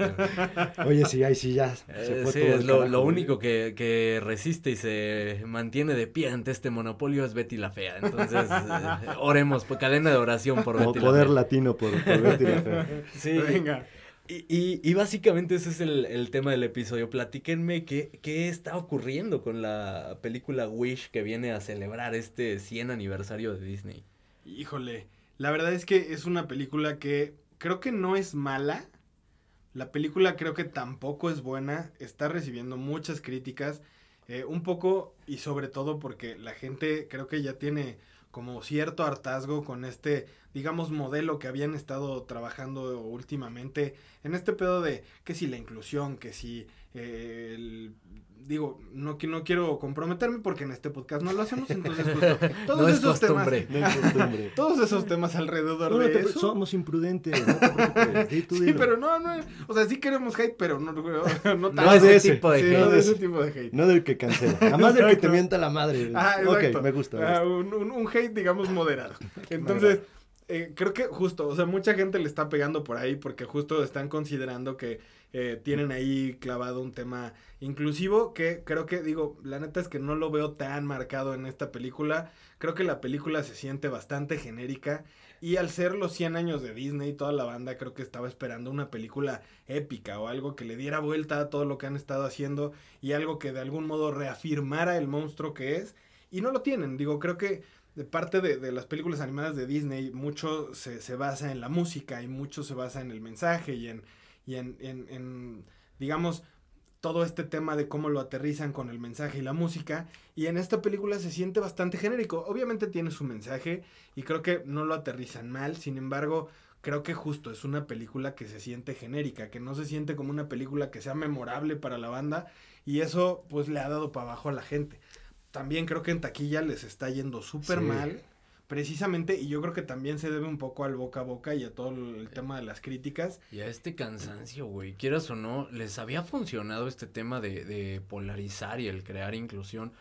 Oye, sí, ahí sí ya se fue todo es lo, lo único que, que, resiste y se mantiene de pie ante este monopolio es Betty la Fea. Entonces, eh, oremos, por cadena de oración por Betty la Fea. Poder latino por, por Betty la Fea. Sí. Venga. Y, y, básicamente ese es el, el, tema del episodio. Platíquenme qué, qué está ocurriendo con la película Wish que viene a celebrar este 100 aniversario de Disney. Híjole, la verdad es que es una película que creo que no es mala. La película creo que tampoco es buena. Está recibiendo muchas críticas. Eh, un poco y sobre todo porque la gente creo que ya tiene como cierto hartazgo con este, digamos, modelo que habían estado trabajando últimamente en este pedo de que si la inclusión, que si eh, el digo, no, no quiero comprometerme porque en este podcast no lo hacemos, entonces todos esos temas, todos esos temas alrededor de eso. Somos imprudentes, sí, pero no, no, o sea, sí queremos hate, pero no, no, no de ese tipo de hate. No de ese tipo de hate. No del que cancela, además del que te mienta la madre. Ah, exacto. Ok, me gusta. Ah, un, un, hate, digamos, moderado. Entonces... Eh, creo que justo, o sea, mucha gente le está pegando por ahí porque justo están considerando que eh, tienen ahí clavado un tema inclusivo que creo que, digo, la neta es que no lo veo tan marcado en esta película. Creo que la película se siente bastante genérica y al ser los 100 años de Disney, toda la banda creo que estaba esperando una película épica o algo que le diera vuelta a todo lo que han estado haciendo y algo que de algún modo reafirmara el monstruo que es. Y no lo tienen, digo, creo que de parte de, de, las películas animadas de Disney, mucho se, se, basa en la música y mucho se basa en el mensaje y en, y en, en, en, digamos, todo este tema de cómo lo aterrizan con el mensaje y la música. Y en esta película se siente bastante genérico. Obviamente tiene su mensaje y creo que no lo aterrizan mal. Sin embargo, creo que justo es una película que se siente genérica, que no se siente como una película que sea memorable para la banda. Y eso pues le ha dado para abajo a la gente también creo que en taquilla les está yendo súper mal. Precisamente, y yo creo que también se debe un poco al boca a boca y a todo el tema de las críticas. Y a este cansancio, güey, quieras o no, les había funcionado este tema de, de polarizar y el crear inclusión.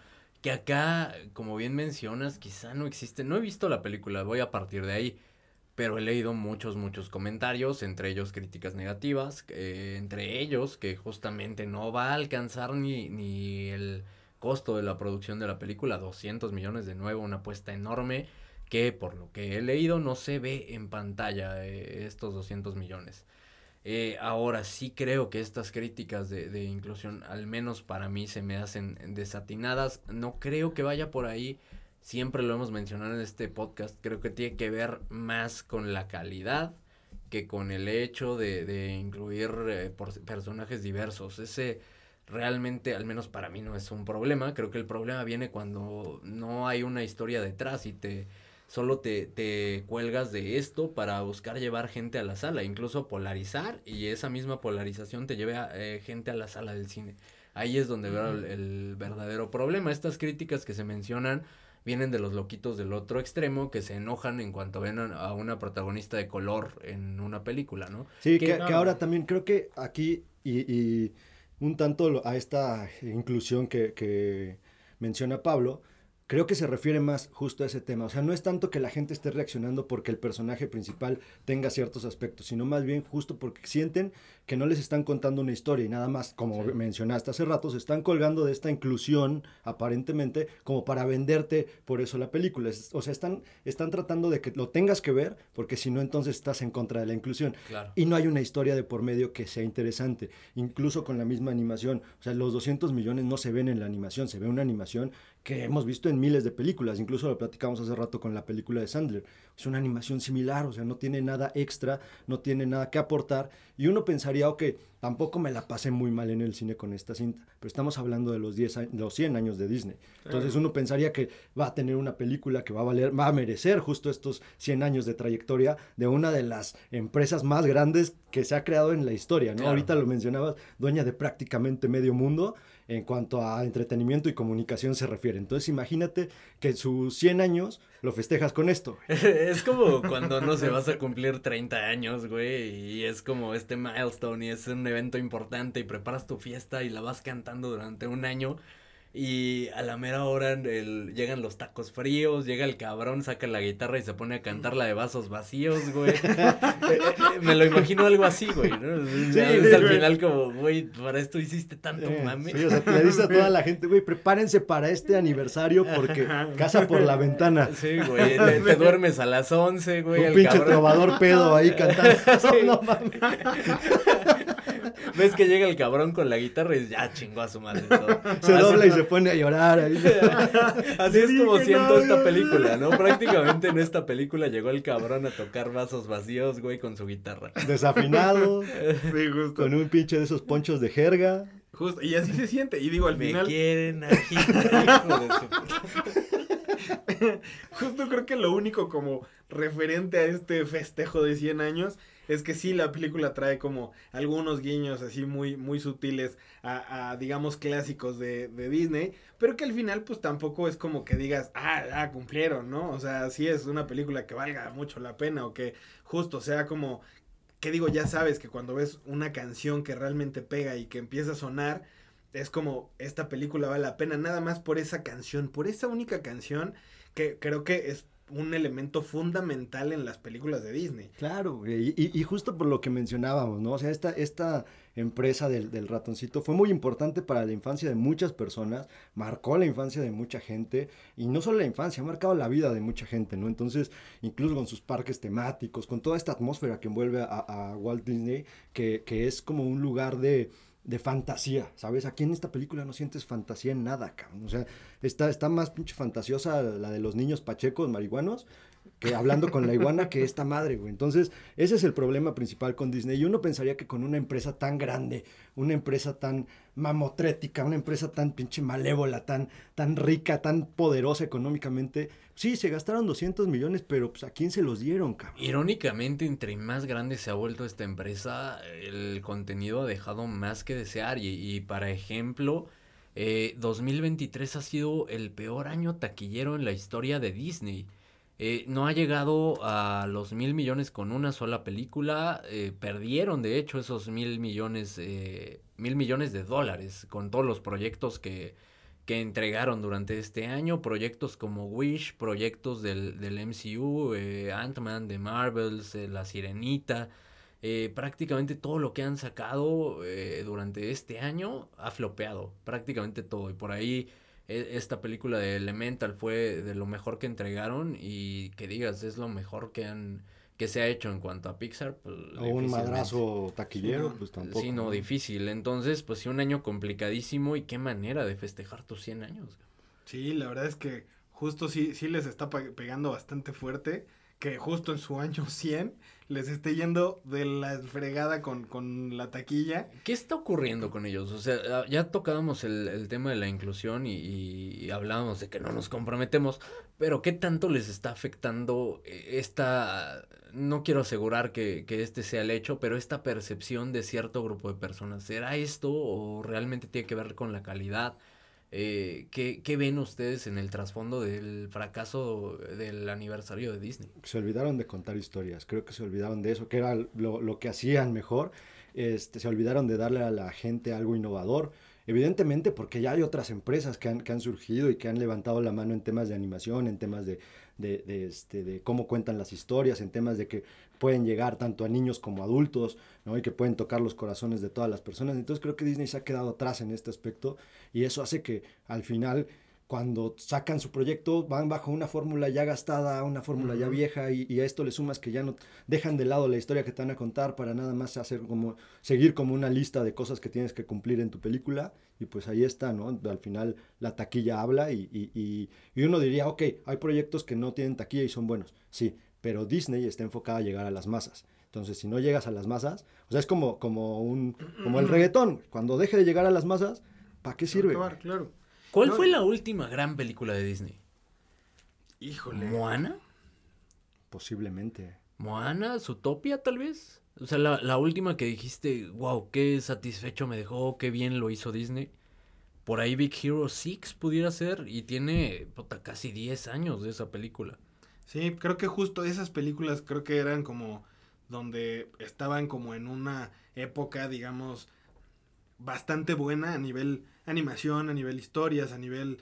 Que acá, como bien mencionas, quizá no existe. No he visto la película, voy a partir de ahí. Pero he leído muchos, muchos comentarios, entre ellos críticas negativas, eh, entre ellos que justamente no va a alcanzar ni, ni el costo de la producción de la película, 200 millones de nuevo, una apuesta enorme que por lo que he leído no se ve en pantalla eh, estos 200 millones. Eh, ahora sí creo que estas críticas de, de, inclusión, al menos para mí, se me hacen desatinadas. No creo que vaya por ahí. Siempre lo hemos mencionado en este podcast. Creo que tiene que ver más con la calidad que con el hecho de, de incluir eh, personajes diversos. Ese realmente, al menos para mí, no es un problema. Creo que el problema viene cuando no hay una historia detrás y te solo te, te cuelgas de esto para buscar llevar gente a la sala, incluso polarizar y esa misma polarización te lleve a eh, gente a la sala del cine. Ahí es donde veo el, verdadero problema. Estas críticas que se mencionan vienen de los loquitos del otro extremo que se enojan en cuanto ven a una protagonista de color en una película, ¿no? Sí, que, que ahora también creo que aquí y un tanto a esta inclusión que, menciona Pablo, creo que se refiere más justo a ese tema. O sea, no es tanto que la gente esté reaccionando porque el personaje principal tenga ciertos aspectos, sino más bien justo porque sienten que no les están contando una historia y nada más, como mencionaste hace rato, se están colgando de esta inclusión aparentemente como para venderte por eso la película. o sea, están, están tratando de que lo tengas que ver porque si no entonces estás en contra de la inclusión. Y no hay una historia de por medio que sea interesante, incluso con la misma animación. O sea, los 200 millones no se ven en la animación, se ve una animación que hemos visto en miles de películas, incluso lo platicamos hace rato con la película de Sandler. Es una animación similar, o sea, no tiene nada extra, no tiene nada que aportar, y uno pensaría, ok, tampoco me la pasé muy mal en el cine con esta cinta, pero estamos hablando de los, 10 los 100 años de Disney. Entonces uno pensaría que va a tener una película que va a valer, va a merecer justo estos 100 años de trayectoria de una de las empresas más grandes que se ha creado en la historia, ¿no? Ahorita lo mencionabas, dueña de prácticamente medio mundo, en cuanto a entretenimiento y comunicación se refiere. Entonces imagínate que sus 100 años lo festejas con esto. es como cuando, no se vas a cumplir 30 años, güey, y es como este milestone y es un evento importante y preparas tu fiesta y la vas cantando durante un año y a la mera hora el, llegan los tacos fríos, llega el cabrón, saca la guitarra y se pone a cantar la de vasos vacíos, güey. Eh, eh, me lo imagino algo así, güey, ¿no? Sí, al final como, güey, para esto hiciste tanto eh, mame. Sí, o sea, le dices a toda la gente, güey, prepárense para este aniversario porque casa por la ventana. Sí, güey, te, duermes a las 11, güey. Un pinche trovador pedo ahí cantando. no mames. Ves que llega el cabrón con la guitarra y ya chingó a su madre todo. Se dobla y se pone a llorar. Ahí. Así es como siento esta película, ¿no? Prácticamente en esta película llegó el cabrón a tocar vasos vacíos, güey, con su guitarra. Desafinado. Sí, justo. Con un pinche de esos ponchos de jerga. Justo, y así se siente. Y digo, al Me final. quieren Justo creo que lo único como referente a este festejo de 100 años es que sí, la película trae como algunos guiños así muy, muy sutiles a, digamos, clásicos de, de, Disney, pero que al final pues tampoco es como que digas, ah, ah, cumplieron, ¿no? O sea, sí es una película que valga mucho la pena o que justo sea como, que digo, ya sabes que cuando ves una canción que realmente pega y que empieza a sonar, es como, esta película vale la pena nada más por esa canción, por esa única canción que creo que es un elemento fundamental en las películas de Disney. Claro, y, y, justo por lo que mencionábamos, ¿no? O sea, esta, esta empresa del, del, ratoncito fue muy importante para la infancia de muchas personas, marcó la infancia de mucha gente, y no solo la infancia, ha marcado la vida de mucha gente, ¿no? Entonces, incluso con sus parques temáticos, con toda esta atmósfera que envuelve a, Walt Disney, que, que es como un lugar de de fantasía, ¿sabes? Aquí en esta película no sientes fantasía en nada, cabrón. O sea, está, está más pinche fantasiosa la de los niños pachecos, marihuanos, que hablando con la iguana que esta madre, güey. Entonces, ese es el problema principal con Disney. Y uno pensaría que con una empresa tan grande, una empresa tan mamotrética, una empresa tan pinche malévola, tan, tan rica, tan poderosa económicamente, sí, se gastaron 200 millones, pero pues a quién se los dieron, cabrón. Irónicamente, entre más grande se ha vuelto esta empresa, el contenido ha dejado más que desear. Y, y para ejemplo, eh, 2023 ha sido el peor año taquillero en la historia de Disney. Eh, no ha llegado a los mil millones con una sola película. Eh, perdieron, de hecho, esos mil millones, eh, mil millones de dólares con todos los proyectos que, que entregaron durante este año. Proyectos como Wish, proyectos del, del MCU, Ant-Man, de Marvels, La Sirenita. prácticamente todo lo que han sacado durante este año ha flopeado. Prácticamente todo. Y por ahí esta película de Elemental fue de lo mejor que entregaron y que digas es lo mejor que han que se ha hecho en cuanto a Pixar, pues o un madrazo taquillero, pues tampoco. Sí, no, difícil. Entonces, pues sí, un año complicadísimo y qué manera de festejar tus 100 años. Sí, la verdad es que justo sí, sí les está pegando bastante fuerte que justo en su año 100 les esté yendo de la fregada con, con la taquilla. ¿Qué está ocurriendo con ellos? O sea, ah, ya tocábamos el, el tema de la inclusión y, y, hablábamos de que no nos comprometemos, pero ¿qué tanto les está afectando eh, esta, no quiero asegurar que, que este sea el hecho, pero esta percepción de cierto grupo de personas? ¿Será esto o realmente tiene que ver con la calidad? Eh, ¿qué, ¿qué, ven ustedes en el trasfondo del fracaso del aniversario de Disney? Se olvidaron de contar historias, creo que se olvidaron de eso, que era lo, lo que hacían mejor, este, se olvidaron de darle a la gente algo innovador, evidentemente porque ya hay otras empresas que han, que han surgido y que han levantado la mano en temas de animación, en temas de, de, este, de cómo cuentan las historias, en temas de que pueden llegar tanto a niños como a adultos, ¿no? Y que pueden tocar los corazones de todas las personas. Entonces creo que Disney se ha quedado atrás en este aspecto y eso hace que al final cuando sacan su proyecto van bajo una fórmula ya gastada, una fórmula ya vieja y, y a esto le sumas que ya no dejan de lado la historia que te van a contar para nada más hacer como seguir como una lista de cosas que tienes que cumplir en tu película y pues ahí está, ¿no? Al final la taquilla habla y, y, y- y uno diría, ok, hay proyectos que no tienen taquilla y son buenos, sí, pero Disney está enfocada a llegar a las masas. Entonces, si no llegas a las masas, o sea, es como, como, un, como el reggaetón. Cuando deje de llegar a las masas, ¿para qué sirve? Acabar, claro. ¿Cuál No, fue la última gran película de Disney? Híjole. ¿Moana? Posiblemente. ¿Moana? ¿Zootopia tal vez? O sea, la, la última que dijiste, wow, qué satisfecho me dejó, qué bien lo hizo Disney. Por ahí Big Hero 6 pudiera ser y tiene puta, casi 10 años de esa película. Sí, creo que justo esas películas creo que eran como donde estaban como en una época, digamos, bastante buena a nivel animación, a nivel historias, a nivel...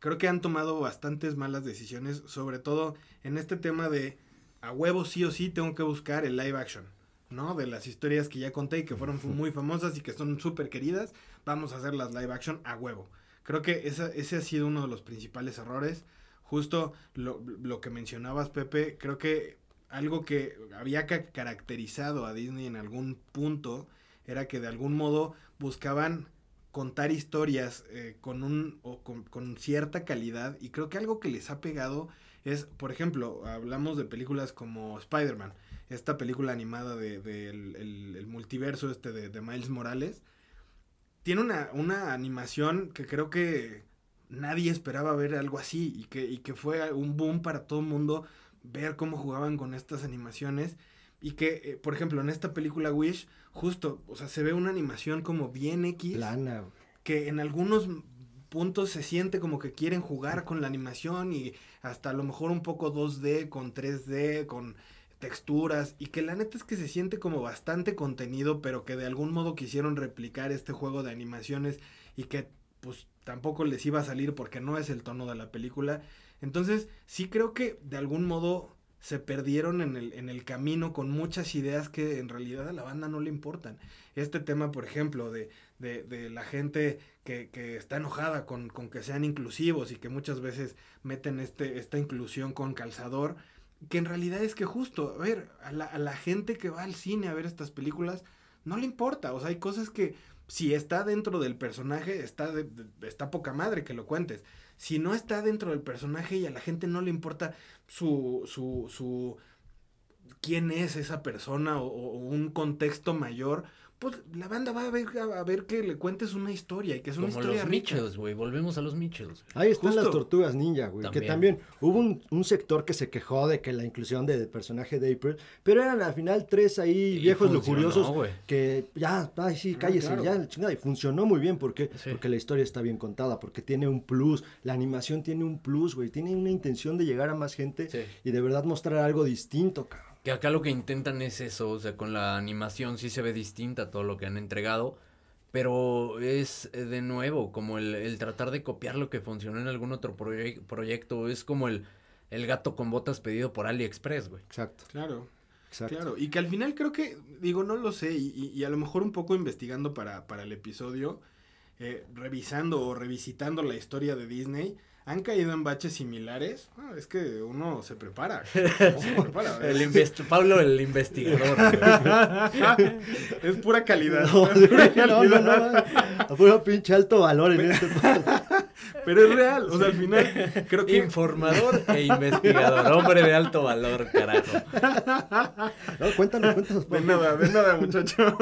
Creo que han tomado bastantes malas decisiones, sobre todo en este tema de a huevo sí o sí tengo que buscar el live action, ¿no? De las historias que ya conté y que fueron fu- muy famosas y que son súper queridas, vamos a hacer las live action a huevo. Creo que esa, ese ha sido uno de los principales errores. Justo lo, lo que mencionabas, Pepe, creo que algo que había ca- caracterizado a Disney en algún punto era que de algún modo buscaban contar historias eh, con un o con, con cierta calidad y creo que algo que les ha pegado es, por ejemplo, hablamos de películas como Spider-Man, esta película animada de, de el multiverso este de, de Miles Morales, tiene una, una animación que creo que nadie esperaba ver algo así y que, y que fue un boom para todo el mundo ver cómo jugaban con estas animaciones y que, eh, por ejemplo, en esta película Wish, justo, o sea, se ve una animación como bien X Plana. que en algunos puntos se siente como que quieren jugar con la animación y hasta a lo mejor un poco 2D con 3D, con texturas y que la neta es que se siente como bastante contenido, pero que de algún modo quisieron replicar este juego de animaciones y que pues tampoco les iba a salir porque no es el tono de la película. Entonces, sí creo que de algún modo se perdieron en el, en el camino con muchas ideas que en realidad a la banda no le importan. Este tema, por ejemplo, de, de, de la gente que, que está enojada con, con que sean inclusivos y que muchas veces meten este, esta inclusión con calzador, que en realidad es que justo, a ver, a la, a la gente que va al cine a ver estas películas, no le importa, o sea, hay cosas que si está dentro del personaje, está, de- está poca madre que lo cuentes. Si no está dentro del personaje y a la gente no le importa su, su, su, quién es esa persona o un contexto mayor, pues la banda va a ver, a ver que le cuentes una historia y que es una Como historia los rica. Mitchells, güey. Volvemos a los Mitchells. Ahí están las tortugas ninja, güey. Que También. hubo un, un sector que se quejó de que la inclusión del personaje de April, pero eran al final tres ahí Y viejos funcionó, lujuriosos güey. que ya, ay, sí, Ah, cállese, claro. ya, la chingada. Y funcionó muy bien porque, Sí. porque la historia está bien contada, porque tiene un plus, la animación tiene un plus, güey. Tiene una intención de llegar a más gente Sí. y de verdad mostrar algo distinto, cabrón. Que acá lo que intentan es eso, o sea, con la animación sí se ve distinta a todo lo que han entregado, pero es eh, de nuevo como el, el tratar de copiar lo que funcionó en algún otro proye- proyecto, es como el, el gato con botas pedido por AliExpress, güey. Exacto, Claro. exacto. Claro, y que al final creo que, digo, no lo sé, y, y- y a lo mejor un poco investigando para, para el episodio, eh, revisando o revisitando la historia de Disney, han caído en baches similares. Ah, es que uno se prepara. uno se prepara, El invest- Pablo el investigador. es pura calidad. No, es pura no, no, a puro pinche alto valor en este Pero es real, o sea, al final creo que... Informador e investigador, hombre de alto valor, carajo. No, cuéntanos, cuéntanos. De nada, de nada, muchacho.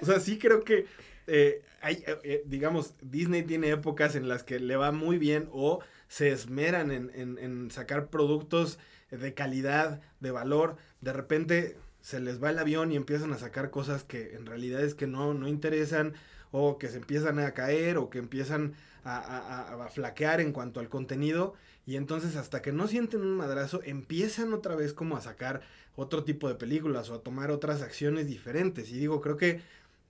o sea, sí creo que, eh, hay, eh, eh, digamos, Disney tiene épocas en las que le va muy bien o se esmeran en, en- en sacar productos de calidad, de valor. De repente se les va el avión y empiezan a sacar cosas que en realidad es que no, no interesan o que se empiezan a caer o que empiezan a, a- a- a flaquear en cuanto al contenido. Y entonces hasta que no sienten un madrazo, empiezan otra vez como a sacar otro tipo de películas o a tomar otras acciones diferentes. Y digo, creo que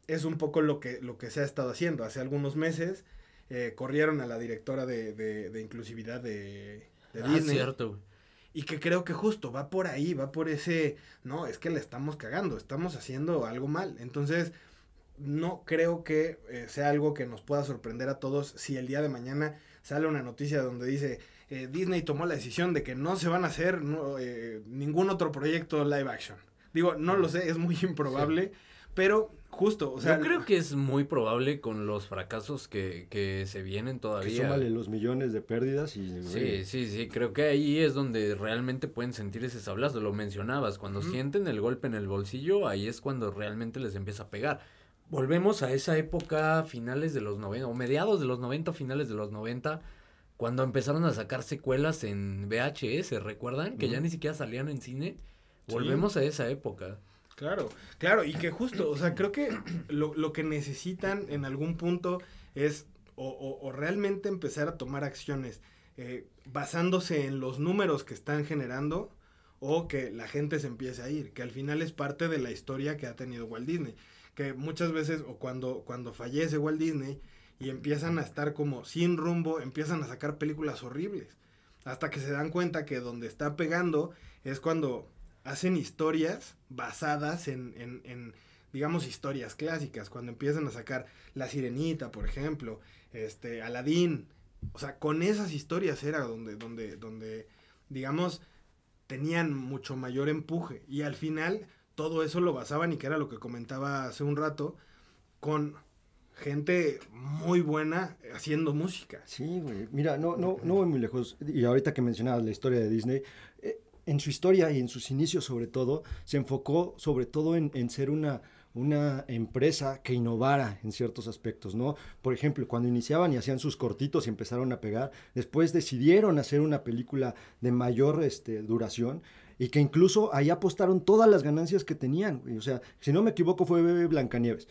es un poco lo que, lo que se ha estado haciendo. Hace algunos meses eh, corrieron a la directora de, de- de inclusividad de, de Ah, Disney. cierto. Y que creo que justo va por ahí, va por ese, no, es que le estamos cagando, estamos haciendo algo mal. Entonces, no creo que eh, sea algo que nos pueda sorprender a todos si el día de mañana sale una noticia donde dice eh, Disney tomó la decisión de que no se van a hacer no, ningún otro proyecto live action. Digo, no lo sé, es muy improbable, pero justo, o sea... Yo creo que es muy probable con los fracasos que, que se vienen todavía. Que súmale los millones de pérdidas y... Sí, sí, sí, creo que ahí es donde realmente pueden sentir ese sablazo, lo mencionabas, cuando sienten el golpe en el bolsillo, ahí es cuando realmente les empieza a pegar. Volvemos a esa época, finales de los 90, o mediados de los 90, finales de los 90, cuando empezaron a sacar secuelas en VHS, ¿recuerdan? Que ya ni siquiera salían en cine. Volvemos a esa época. Claro, claro, y que justo, o sea, creo que lo, lo que necesitan en algún punto es o, o, o realmente empezar a tomar acciones eh, basándose en los números que están generando o que la gente se empiece a ir, que al final es parte de la historia que ha tenido Walt Disney, que muchas veces o cuando, cuando fallece Walt Disney y empiezan a estar como sin rumbo, empiezan a sacar películas horribles, hasta que se dan cuenta que donde está pegando es cuando hacen historias basadas en, en, en, digamos, historias clásicas. Cuando empiezan a sacar La Sirenita, por ejemplo, este, Aladín. O sea, con esas historias era donde, donde, donde, digamos, tenían mucho mayor empuje. Y al final, todo eso lo basaban, y que era lo que comentaba hace un rato, con gente muy buena haciendo música. Sí, güey. Mira, no, no, no voy muy lejos. Y ahorita que mencionabas la historia de Disney, en su historia y en sus inicios sobre todo, se enfocó sobre todo en, ser una, una empresa que innovara en ciertos aspectos, ¿no? Por ejemplo, cuando iniciaban y hacían sus cortitos y empezaron a pegar, después decidieron hacer una película de mayor este, duración y que incluso ahí apostaron todas las ganancias que tenían. O sea, si no me equivoco fue Bebé Blancanieves.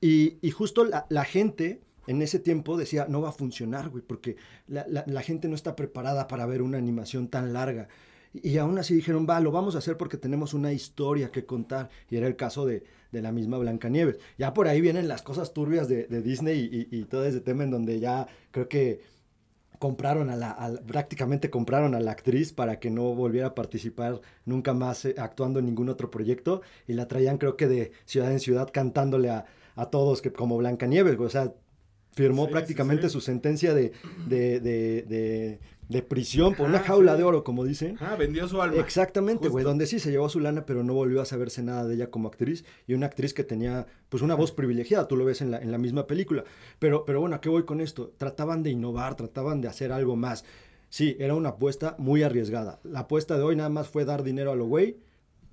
Y, justo la, gente en ese tiempo decía, no va a funcionar, güey, porque la, gente no está preparada para ver una animación tan larga. Y aún así dijeron, va, lo vamos a hacer porque tenemos una historia que contar. Y era el caso de, de la misma Blancanieves. Ya por ahí vienen las cosas turbias de, de Disney y, y, y, todo ese tema en donde ya creo que compraron a la, a, prácticamente compraron a la actriz para que no volviera a participar nunca más eh, actuando en ningún otro proyecto. Y la traían creo que de ciudad en ciudad cantándole a, a todos que como Blancanieves, o sea, firmó sí, prácticamente sí, sí. su sentencia de, de, de, de, de prisión por una jaula de oro, como dicen. Ah, vendió su alma. Exactamente, güey, donde sí se llevó su lana, pero no volvió a saberse nada de ella como actriz. Y una actriz que tenía, pues, una voz privilegiada, tú lo ves en la, en la misma película. Pero, pero bueno, ¿a qué voy con esto? Trataban de innovar, trataban de hacer algo más. Sí, era una apuesta muy arriesgada. La apuesta de hoy nada más fue dar dinero a lo güey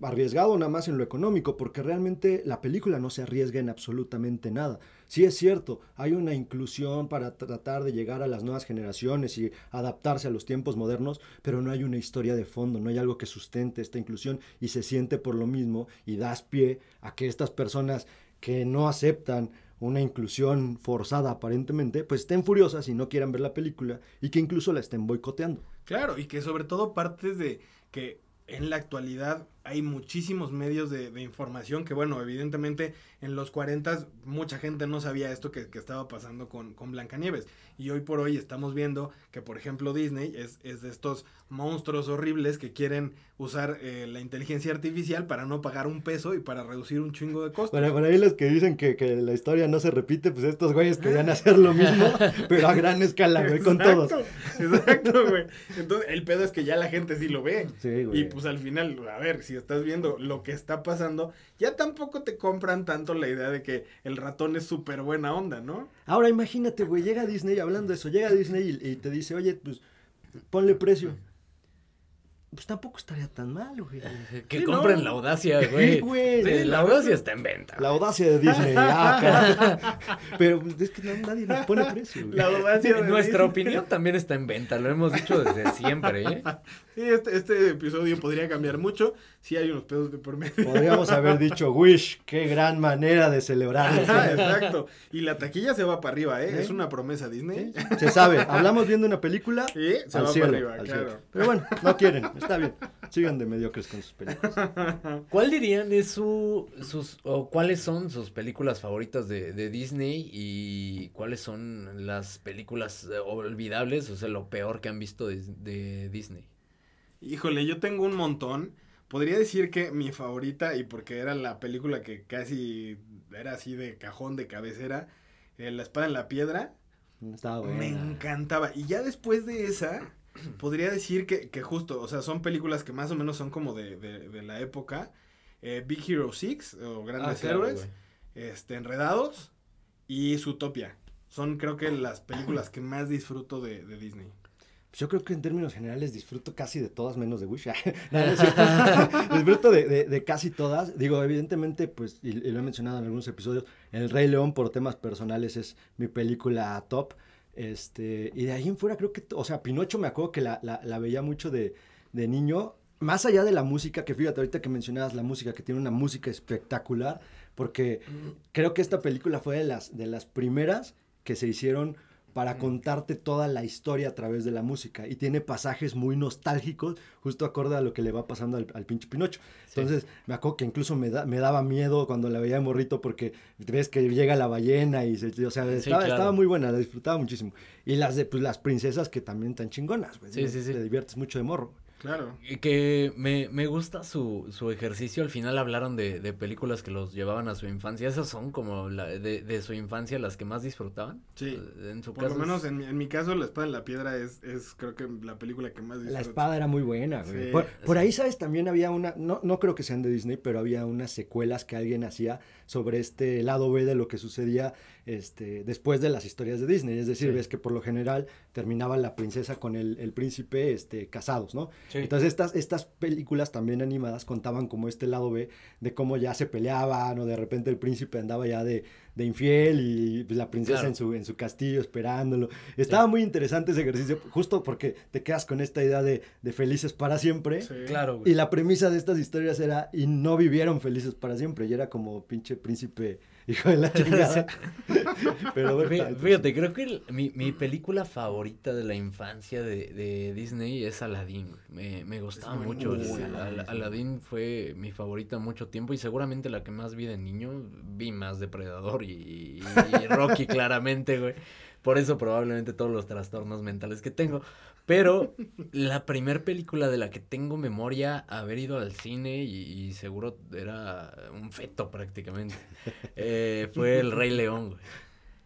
arriesgado nada más en lo económico, porque realmente la película no se arriesga en absolutamente nada. Sí es cierto, hay una inclusión para tratar de llegar a las nuevas generaciones y adaptarse a los tiempos modernos, pero no hay una historia de fondo, no hay algo que sustente esta inclusión y se siente por lo mismo y das pie a que estas personas que no aceptan una inclusión forzada aparentemente, pues estén furiosas y no quieran ver la película y que incluso la estén boicoteando. Claro, y que sobre todo partes de que en la actualidad hay muchísimos medios de, de, información que, bueno, evidentemente en los 40 mucha gente no sabía esto que, que, estaba pasando con, con Blancanieves. Y hoy por hoy estamos viendo que, por ejemplo, Disney es, es de estos monstruos horribles que quieren usar eh, la inteligencia artificial para no pagar un peso y para reducir un chingo de costos. Bueno, por ahí los que dicen que, que, la historia no se repite, pues estos güeyes querían hacer lo mismo, pero a gran escala, güey, con todos. Exacto, güey. Entonces, el pedo es que ya la gente sí lo ve. Sí, güey. Y pues al final, a ver, estás viendo lo que está pasando, ya tampoco te compran tanto la idea de que el ratón es súper buena onda, ¿no? Ahora imagínate, güey, llega Disney, hablando de eso, llega Disney y, y te dice, oye, pues ponle precio pues tampoco estaría tan mal, güey. Que sí, compren no. la audacia, güey. Sí, güey. Sí, la audacia está en venta. La audacia de Disney. ah, Pero es que no, nadie nos pone precio, güey. La audacia de Nuestra Disney. opinión también está en venta, lo hemos dicho desde siempre, ¿eh? Sí, este, este episodio podría cambiar mucho si hay unos pedos de por medio. Podríamos haber dicho, Wish, qué gran manera de celebrar. exacto. Y la taquilla se va para arriba, ¿eh? Es una promesa Disney. ¿Sí? Se sabe. Hablamos viendo una película. Sí, se va cielo, para arriba, claro. Cielo. Pero bueno, no quieren. Está bien. Sigan de mediocres con sus películas. ¿Cuál dirían es su, sus, o cuáles son sus películas favoritas de, de Disney y cuáles son las películas olvidables, o sea, lo peor que han visto de, de Disney? Híjole, yo tengo un montón. Podría decir que mi favorita, y porque era la película que casi era así de cajón, de cabecera, eh, La espada en la piedra. Estaba buena. Me encantaba. Y ya después de esa, podría decir que, que justo, o sea, son películas que más o menos son como de, de, de la época. Eh, Big Hero 6 o Grandes Ah, Héroes, este, Enredados y Zootopia. Son creo que las películas que más disfruto de, de Disney. Pues Yo creo que en términos generales disfruto casi de todas menos de Wish. No, disfruto de, de- de casi todas. Digo, evidentemente, pues, y, y lo he mencionado en algunos episodios, El Rey León por temas personales es mi película top. Este, y de ahí en fuera creo que, o sea, Pinocho me acuerdo que la, la- la veía mucho de, de niño. Más allá de la música, que fíjate, ahorita que mencionabas la música, que tiene una música espectacular, porque creo que esta película fue de las, de las primeras que se hicieron para contarte toda la historia a través de la música y tiene pasajes muy nostálgicos, justo acorde a lo que le va pasando al, al pinche Pinocho. Sí. Entonces, me acuerdo que incluso me, da- me daba miedo cuando la veía de morrito porque ves que llega la ballena y se, o sea, estaba, claro. estaba muy buena, la disfrutaba muchísimo. Y las de pues, las princesas que también tan chingonas, güey. Sí, sí, sí. Te diviertes mucho de morro. Claro. Y Que me, me gusta su, su ejercicio. Al final hablaron de, de películas que los llevaban a su infancia. Esas son como la, de, de su infancia las que más disfrutaban. Sí. En su Por lo menos en, mi- en mi caso, La Espada en la Piedra es, es creo que la película que más disfruto. La espada era muy buena, güey. Sí, por por sí. ahí, ¿sabes? También había una, no, no creo que sean de Disney, pero había unas secuelas que alguien hacía sobre este lado B de lo que sucedía este, después de las historias de Disney. Es decir, Sí. ves que por lo general terminaba la princesa con el, el príncipe este, casados, ¿no? Sí. Entonces estas, estas películas también animadas contaban como este lado B de cómo ya se peleaban o de repente el príncipe andaba ya de, de infiel y pues, la princesa Claro. en, su, en su castillo esperándolo. Estaba muy interesante ese ejercicio justo porque te quedas con esta idea de, de felices para siempre. Sí. Claro, güey. Y la premisa de estas historias era, y no vivieron felices para siempre, y era como pinche príncipe, hijo de la chingada. Pero Fíjate, creo que el- mi, mi película favorita de la infancia de, de Disney es Aladdin. Me, me gustaba mucho. Al- Aladdin fue mi favorita mucho tiempo y seguramente la que más vi de niño. Vi más Depredador y, y- y Rocky claramente, güey. Por eso probablemente todos los trastornos mentales que tengo. Pero la primer película de la que tengo memoria haber ido al cine y, y seguro era un feto prácticamente, eh, fue El Rey León, güey.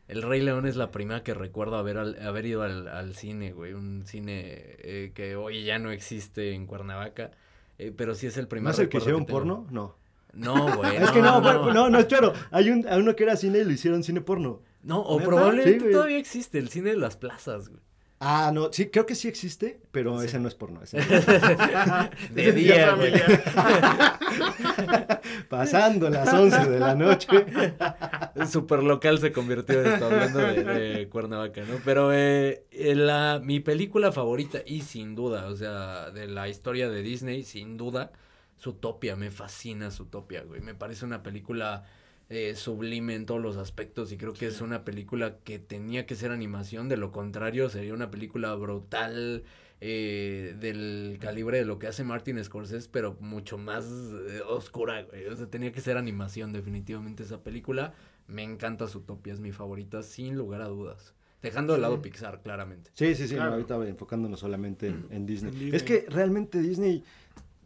El Rey León es la primera que recuerdo haber, al- haber ido al, al cine, güey. Un cine eh, que hoy ya no existe en Cuernavaca. eh, pero sí es el primer ¿No es el que hicieron porno? No. No, güey. es que no, fue- no, no, es choro. Hay un, a uno que era cine y lo hicieron cine porno. No, o ¿Neta? probablemente Sí, todavía existe el cine de las plazas, güey. Ah, no, sí, creo que sí existe, pero Sí. ese no es porno. ese- De día, güey. Pasando las 11 de la noche. Super local se convirtió esto, hablando de, de Cuernavaca, ¿no? Pero eh, eh, la, mi película favorita, y sin duda, o sea, de la historia de Disney, sin duda, Zootopia, me fascina Zootopia, güey. Me parece una película eh, sublime en todos los aspectos y creo que es una película que tenía que ser animación, de lo contrario sería una película brutal eh, del calibre de lo que hace Martin Scorsese, pero mucho más eh, oscura, güey. O sea, tenía que ser animación definitivamente esa película. Me encanta Zootopia, es mi favorita sin lugar a dudas. Dejando de lado Sí. Pixar, claramente. Sí, sí, sí, no, Claro. ahorita enfocándonos solamente en, en Disney. En Disney. Es que realmente Disney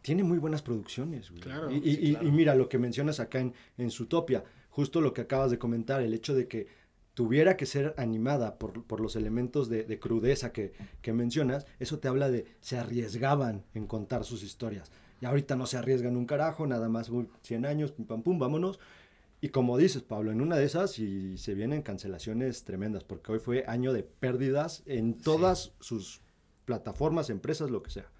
tiene muy buenas producciones, güey. Claro, y, y- sí, y- claro. y mira lo que mencionas acá en, en Zootopia, justo lo que acabas de comentar, el hecho de que tuviera que ser animada por, por los elementos de, de crudeza que, que mencionas, eso te habla de se arriesgaban en contar sus historias. Y ahorita no se arriesgan un carajo, nada más uy, 100 años, pim pam pum, vámonos. Y como dices, Pablo, en una de esas y se vienen cancelaciones tremendas, porque hoy fue año de pérdidas en todas sus plataformas, empresas, lo que sea.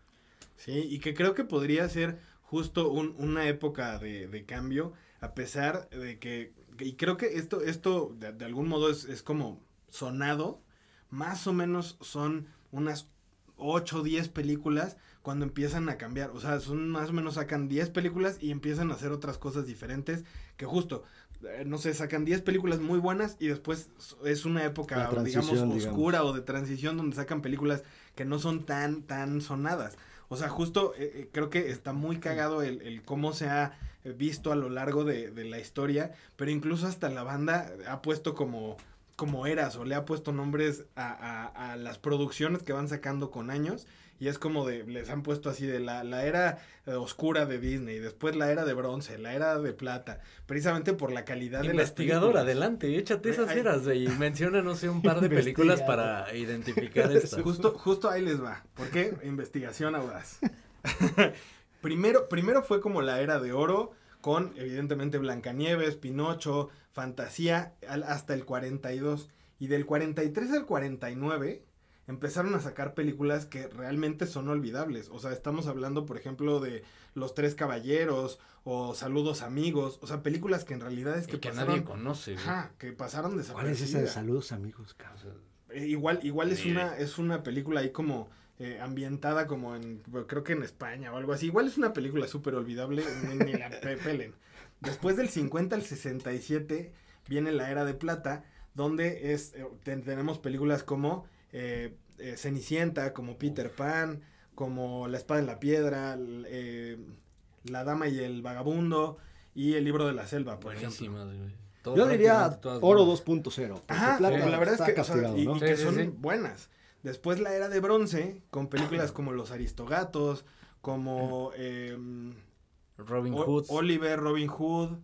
Sí, y que creo que podría ser justo un- una época de, de cambio, a pesar de que, y creo que esto, esto de, de algún modo es, es como sonado, más o menos son unas 8 o 10 películas cuando empiezan a cambiar, o sea, son más o menos sacan 10 películas y empiezan a hacer otras cosas diferentes, que justo, eh, no sé, sacan 10 películas muy buenas y después es una época, digamos. oscura o de transición donde sacan películas que no son tan, tan sonadas. O sea, justo eh, eh, creo que está muy cagado el, el cómo se ha visto a lo largo de, de la historia, pero incluso hasta la banda ha puesto como, como eras o le ha puesto nombres a, a- a las producciones que van sacando con años Y es como de, les han puesto así de la, la era eh, oscura de Disney, después la era de bronce, la era de plata, precisamente por la calidad de las Investigador, adelante, échate esas Ay. eras, y menciona, no sé, un par de películas para identificar esta. Justo, justo ahí les va. ¿Por qué? Investigación audaz. primero, primero fue como la era de oro, con evidentemente Blancanieves, Pinocho, Fantasía, al- hasta el 42. Y del 43 al 49 empezaron a sacar películas que realmente son olvidables. O sea, estamos hablando, por ejemplo, de Los Tres Caballeros o Saludos Amigos. O sea, películas que en realidad es que, pasaron... nadie conoce. Ajá, que pasaron ¿Cuál es esa de saludos, amigos? cabrón? Eh, igual, igual es una, es una película ahí como eh, ambientada como en, creo que en España o algo así. Igual es una película súper olvidable, ni, ni la pe- pelen. Después del 50 al 67 viene la era de plata, donde es, eh, ten- tenemos películas como eh, eh, Cenicienta, como Peter Pan, como La espada en la piedra, eh, La dama y el vagabundo y El libro de la selva, por ejemplo. Todo- Yo diría oro buenas. 2.0. porque Ajá, plata la verdad es que, o sea, castigado, y, ¿no? y que Sí, sí, son sí. buenas. Después la era de bronce, con películas como Los Aristogatos, como em, Robin Hood. Oliver, Robin Hood, eh,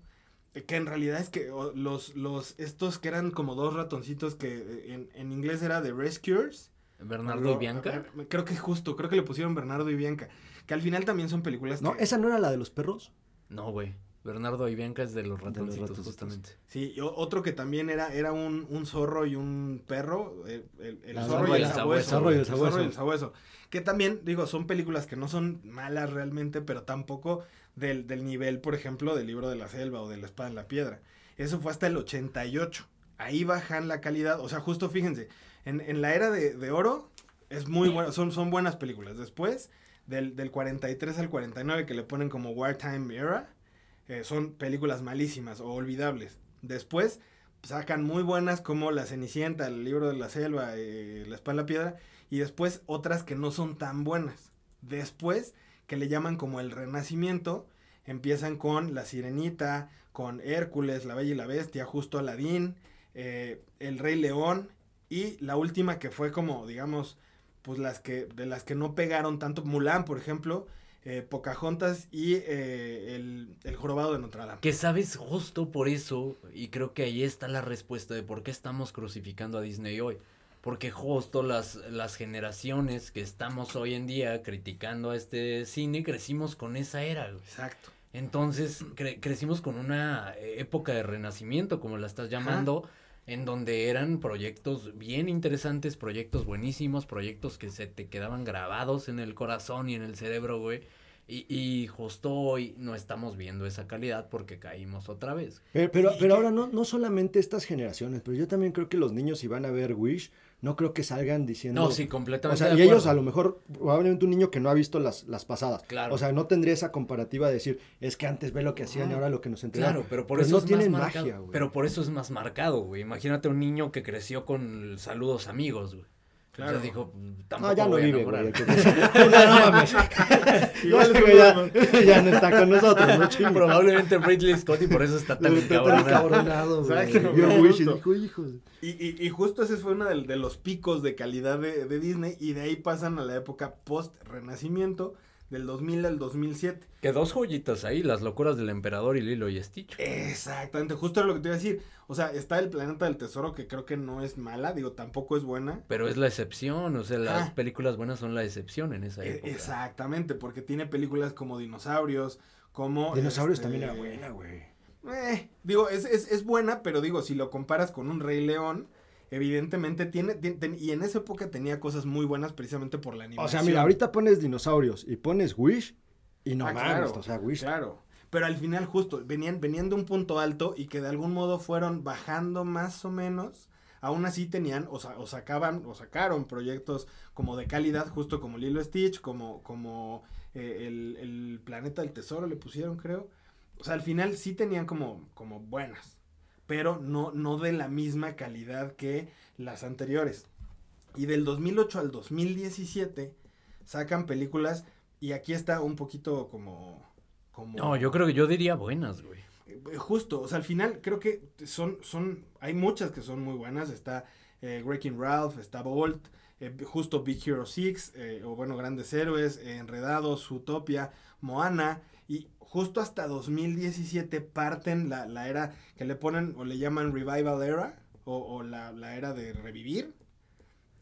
que en realidad es que los, los, estos que eran como dos ratoncitos que eh, en, en inglés era The Rescuers. Bernardo Lo- y Bianca. Creo que justo, creo que le pusieron Bernardo y Bianca, que al final también son películas No, que... esa no era la de los perros. No, güey. Bernardo y Bianca es de los De los ratoncitos, justamente. Sí, y otro que también era, era un, un zorro y un perro, el, el- el zorro y el el sabueso. zorro y el El zorro y sabueso. el sabueso. Que también, digo, son películas que no son malas realmente, pero tampoco del, del nivel, por ejemplo, del libro de la selva o de la espada en la piedra. Eso fue hasta el 88. Ahí bajan la calidad. O sea, justo fíjense, en, en la era de, de oro es muy bueno, son, son buenas películas. Después, del, del 43 al 49, que le ponen como Wartime Era, eh, son películas malísimas o olvidables. Después sacan muy buenas como La Cenicienta, El libro de la selva, eh, La espada en la piedra, y después otras que no son tan buenas. Después, que le llaman como el Renacimiento, empiezan con La Sirenita, con Hércules, La Bella y la Bestia, justo Aladín, eh, El Rey León, y la última que fue como, digamos, pues las que, de las que no pegaron tanto, Mulan, por ejemplo, eh, Pocahontas y eh, el, el Jorobado de Notre Dame. Que sabes justo por eso, y creo que ahí está la respuesta de por qué estamos crucificando a Disney hoy. Porque justo las, las generaciones que estamos hoy en día criticando a este cine, crecimos con esa era, güey. Exacto. Entonces, cre- crecimos con una eh, época de renacimiento, como la estás llamando, en donde eran proyectos bien interesantes, proyectos buenísimos, proyectos que se te quedaban grabados en el corazón y en el cerebro, güey. Y, y justo hoy no estamos viendo esa calidad porque caímos otra vez. Pero, pero, pero que- ahora no, no solamente estas generaciones, pero yo también creo que los niños si van a ver Wish, no creo que salgan diciendo... No, sí, O completamente. sea, de y ellos a lo mejor, probablemente un niño que no ha visto las, las pasadas. Claro. O sea, no tendría esa comparativa de decir, es que antes ve lo que hacían y ahora lo que nos entregan. Claro, pero por Pues eso no es tienen más magia, marcado. güey. pero por eso es más marcado, güey. Imagínate un niño que creció con saludos amigos, güey. Claro. Entonces dijo, No, tampoco Ah, ya no voy vive, güey. que no mames. Igual Ya, es ya, ya no está con nosotros, ¿no? Chinga. Probablemente Ridley Scott y por eso está tan hijos. Y, y, y justo ese fue uno de, de los picos de calidad de, de Disney y de ahí pasan a la época post-renacimiento del 2000 al 2007. Que dos joyitas ahí, las locuras del emperador y Lilo y Stitch. Exactamente, justo era lo que te iba a decir. O sea, está el planeta del tesoro que creo que no es mala, digo, tampoco es buena. Pero es la excepción, o sea, las Ah. películas buenas son la excepción en esa E- época. exactamente, porque tiene películas como Dinosaurios, como... Dinosaurios este, también era buena, güey. Eh, digo, es, es, es buena, pero digo, si lo comparas con un Rey León, evidentemente tiene, tien- ten- y en esa época tenía cosas muy buenas precisamente por la animación. O sea, mira, ahorita pones dinosaurios y pones Wish y no Ah, mames, claro, o sea, Wish. Claro. Pero al final justo venían, venían de un punto alto y que de algún modo fueron bajando más o menos. Aún así tenían o, sa- o sacaban o sacaron proyectos como de calidad, justo como Lilo Stitch, como, como eh, el, el Planeta del Tesoro le pusieron, creo. O sea, al final sí tenían como, como buenas, pero no, no de la misma calidad que las anteriores. Y del 2008 al 2017 sacan películas y aquí está un poquito como... como No, yo creo que yo diría buenas, güey. eh, Justo, o sea, al final creo que son, son, hay muchas que son muy buenas. Está eh, Wrecking Ralph, está Bolt, eh, justo Big Hero 6, eh, o bueno, Grandes Héroes, eh, Enredados, Utopia, Moana, justo hasta 2017 parten la, la era que le ponen o le llaman Revival Era, o, o la, la era de revivir,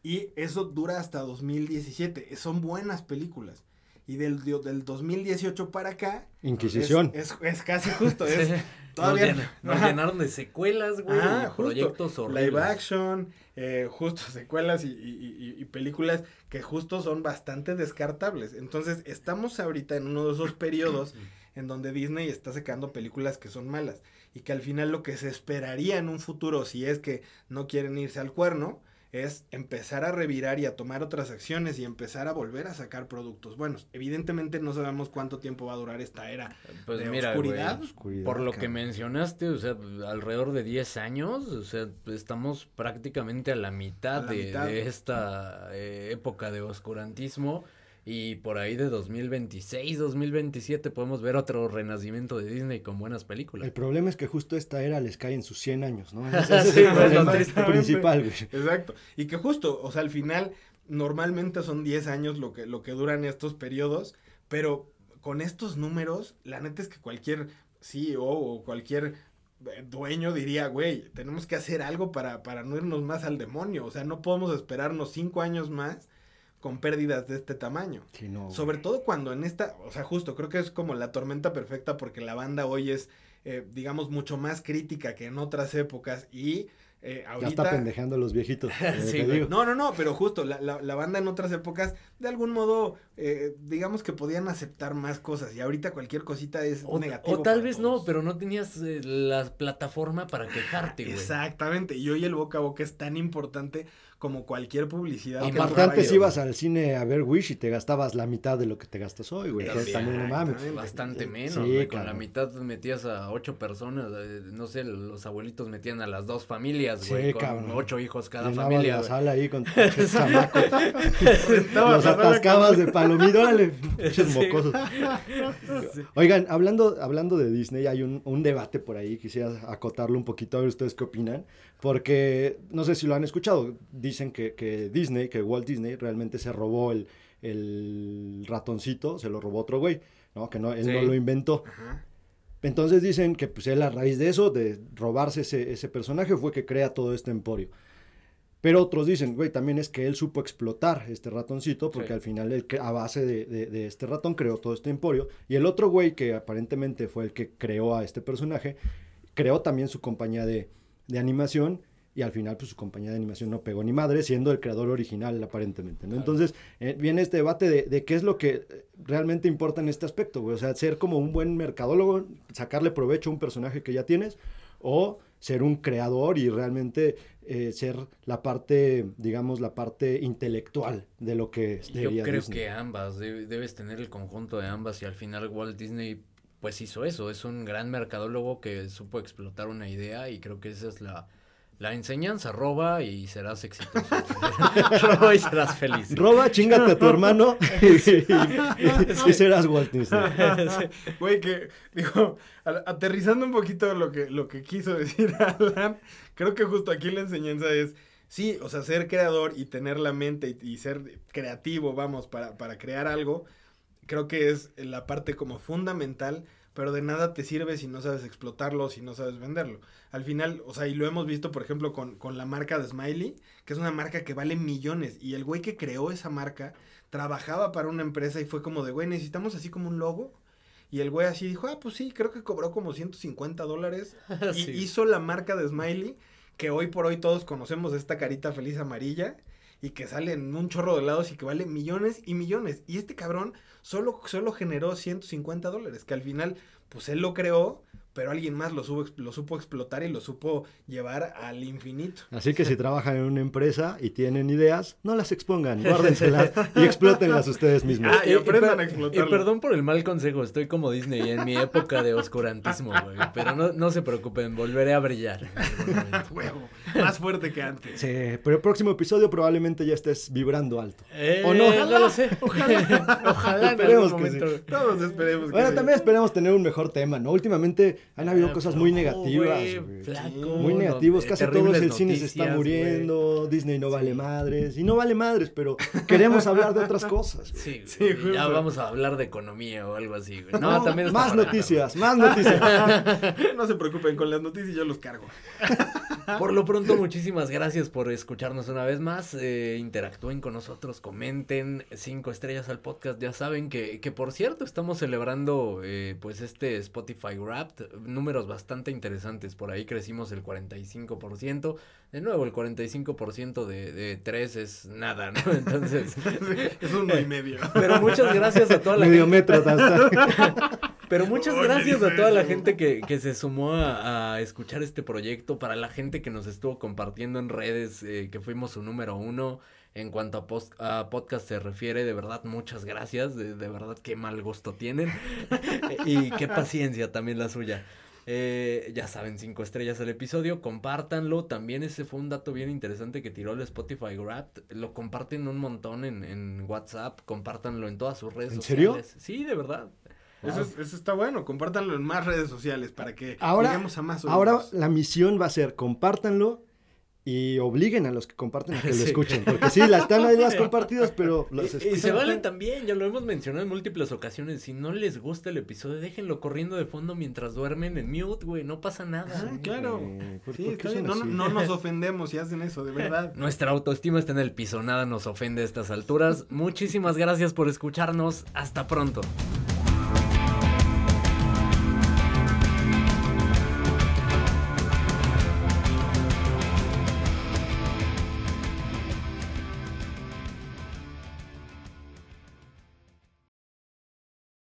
y eso dura hasta 2017. Son buenas películas. Y del, del 2018 para acá. Inquisición. Es, es, es casi justo. Es, todavía. Nos, nos llenaron de secuelas, güey. Ah, proyectos horribles. Live action, eh, justo secuelas y, y, y, y, películas que justo son bastante descartables. Entonces, estamos ahorita en uno de esos periodos en donde Disney está sacando películas que son malas. Y que al final lo que se esperaría en un futuro, si es que no quieren irse al cuerno, es empezar a revirar y a tomar otras acciones y empezar a volver a sacar productos buenos. Evidentemente no sabemos cuánto tiempo va a durar esta era pues de mira, oscuridad. Por lo que mencionaste, o sea, alrededor de 10 años, o sea, estamos prácticamente a la mitad, A la de, mitad. de esta eh, época de oscurantismo. Y por ahí de 2026, 2027 podemos ver otro renacimiento de Disney con buenas películas. El problema es que justo esta era les cae en sus 100 años, ¿no? Ese es sí, el pues, problema principal, güey. Exacto. Y que justo, o sea, al final, normalmente son 10 años lo que, lo que duran estos periodos, pero con estos números, la neta es que cualquier CEO o cualquier eh, dueño diría, güey, tenemos que hacer algo para, para no irnos más al demonio. O sea, no podemos esperarnos 5 años más con pérdidas de este tamaño. Sí, no, Sobre todo cuando en esta, o sea, justo, creo que es como la tormenta perfecta porque la banda hoy es, eh, digamos, mucho más crítica que en otras épocas y eh, ahorita... Ya está pendejeando a los viejitos. eh, Sí, te güey. digo. No, no, no, pero justo, la, la, la banda en otras épocas, de algún modo, eh, digamos que podían aceptar más cosas y ahorita cualquier cosita es O, negativo. o tal vez todos. no, pero no tenías eh, la plataforma para quejarte, güey. Exactamente, y hoy el boca a boca es tan importante como cualquier publicidad. Aparte, antes ibas al cine a ver Wish y te gastabas la mitad de lo que te gastas hoy, güey. Entonces, también no mames. Exactamente. Bastante Sí, menos, sí, güey. Con la mitad metías a ocho personas. eh, no sé, los abuelitos metían a las dos familias, Sí, güey. con cabrón. ocho hijos cada Llenabas familia. la güey. sala ahí con chamacos. Los atascabas de pinches Sí. mocosos. Oigan, hablando, hablando de Disney, hay un, un debate por ahí, quisiera acotarlo un poquito, a ver ustedes qué opinan, porque no sé si lo han escuchado, dicen que, que Disney, que Walt Disney realmente se robó el, el ratoncito, se lo robó otro güey, ¿no? Que no, él no lo inventó. Ajá. Entonces dicen que pues él a raíz de eso, de robarse ese, ese personaje, fue que crea todo este emporio. Pero otros dicen, güey, también es que él supo explotar este ratoncito, porque Sí. al final él, a base de, de- de este ratón creó todo este emporio. Y el otro güey, que aparentemente fue el que creó a este personaje, creó también su compañía de, de animación. Y al final, pues su compañía de animación no pegó ni madre, siendo el creador original, aparentemente. ¿no? Claro. Entonces, eh, viene este debate de, de qué es lo que eh, realmente importa en este aspecto, güey. O sea, ser como un buen mercadólogo, sacarle provecho a un personaje que ya tienes, o ser un creador y realmente eh, ser la parte, digamos, la parte intelectual de lo que Yo creo Disney. que ambas, debe- debes tener el conjunto de ambas y al final Walt Disney pues hizo eso, es un gran mercadólogo que supo explotar una idea y creo que esa es la, la enseñanza, roba y serás exitoso. roba y serás feliz. Roba, chingate a tu hermano y, y- y serás Walt Disney. Güey, que, digo, aterrizando un poquito lo que, lo que quiso decir Alan, creo que justo aquí la enseñanza es, sí, o sea, ser creador y tener la mente y, y ser creativo, vamos, para, para crear algo, creo que es la parte como fundamental, pero de nada te sirve si no sabes explotarlo, si no sabes venderlo. Al final, o sea, y lo hemos visto, por ejemplo, con, con la marca de Smiley, que es una marca que vale millones, y el güey que creó esa marca trabajaba para una empresa y fue como de, güey, necesitamos así como un logo. Y el güey así dijo, ah, pues sí, creo que cobró como 150 dólares. Y Sí. hizo la marca de Smiley, que hoy por hoy todos conocemos esta carita feliz amarilla, y que sale en un chorro de lados y que vale millones y millones. Y este cabrón solo, solo generó 150 dólares, que al final, pues él lo creó, pero alguien más lo, supo, lo supo explotar y lo supo llevar al infinito. Así que si trabajan en una empresa y tienen ideas, no las expongan, guárdenselas y explótenlas ustedes mismos. Ah, y aprendan a explotarlo. y perdón por el mal consejo, estoy como Disney en mi época de oscurantismo, güey. Pero no, no se preocupen, volveré a brillar. momento. Huevo, más fuerte que antes. Sí, pero el próximo episodio probablemente ya estés vibrando alto. Eh, ¿O no? No lo sé. Ojalá. Ojalá en Esperemos algún que sí. momento. Todos esperemos que Bueno, sí. también esperemos tener un mejor tema, ¿no? Últimamente han habido Ah, cosas muy negativas. Muy negativos, eh, casi todos el cine se está muriendo, Disney no vale madres, y no vale madres, pero queremos hablar de otras cosas. Sí, Sí, güey, ya vamos a hablar de economía o algo así, güey. No, también más noticias, más noticias. No se preocupen, con las noticias yo los cargo. Por lo pronto, muchísimas gracias por escucharnos una vez más. Eh, interactúen con nosotros, comenten cinco estrellas al podcast. Ya saben que, que por cierto, estamos celebrando eh, pues este Spotify Wrapped. Números bastante interesantes. Por ahí crecimos el 45%. De nuevo, el 45% de, de 3 es nada, ¿no? Entonces. Es uno y medio. Pero muchas gracias a toda la Medio gente. metro hasta. Pero muchas Oye, gracias a toda la gente que, que se sumó a, a escuchar este proyecto, para la gente que nos estuvo compartiendo en redes, eh, que fuimos su número uno en cuanto a, post- a podcast se refiere, de verdad muchas gracias, de, de verdad qué mal gusto tienen y qué paciencia también la suya. Eh, ya saben, cinco estrellas el episodio, compártanlo. También ese fue un dato bien interesante que tiró el Spotify Wrapped. Lo comparten un montón en, en WhatsApp, compártanlo en todas sus redes ¿En serio? sociales. Sí, de verdad. Eso, es- eso está bueno, compártanlo en más redes sociales para que Ahora, lleguemos a más ahora oídos. la misión va a ser compártanlo y obliguen a los que comparten a que lo escuchen. Porque sí, la están ahí las compartidas, pero los Y, y se vale también, ya lo hemos mencionado en múltiples ocasiones. Si no les gusta el episodio, déjenlo corriendo de fondo mientras duermen en mute, güey. No pasa nada. Ah, claro. güey, ¿por- Sí, por qué No, no nos ofendemos si hacen eso, de verdad. Nuestra autoestima está en el piso, nada nos ofende a estas alturas. Muchísimas gracias por escucharnos. Hasta pronto.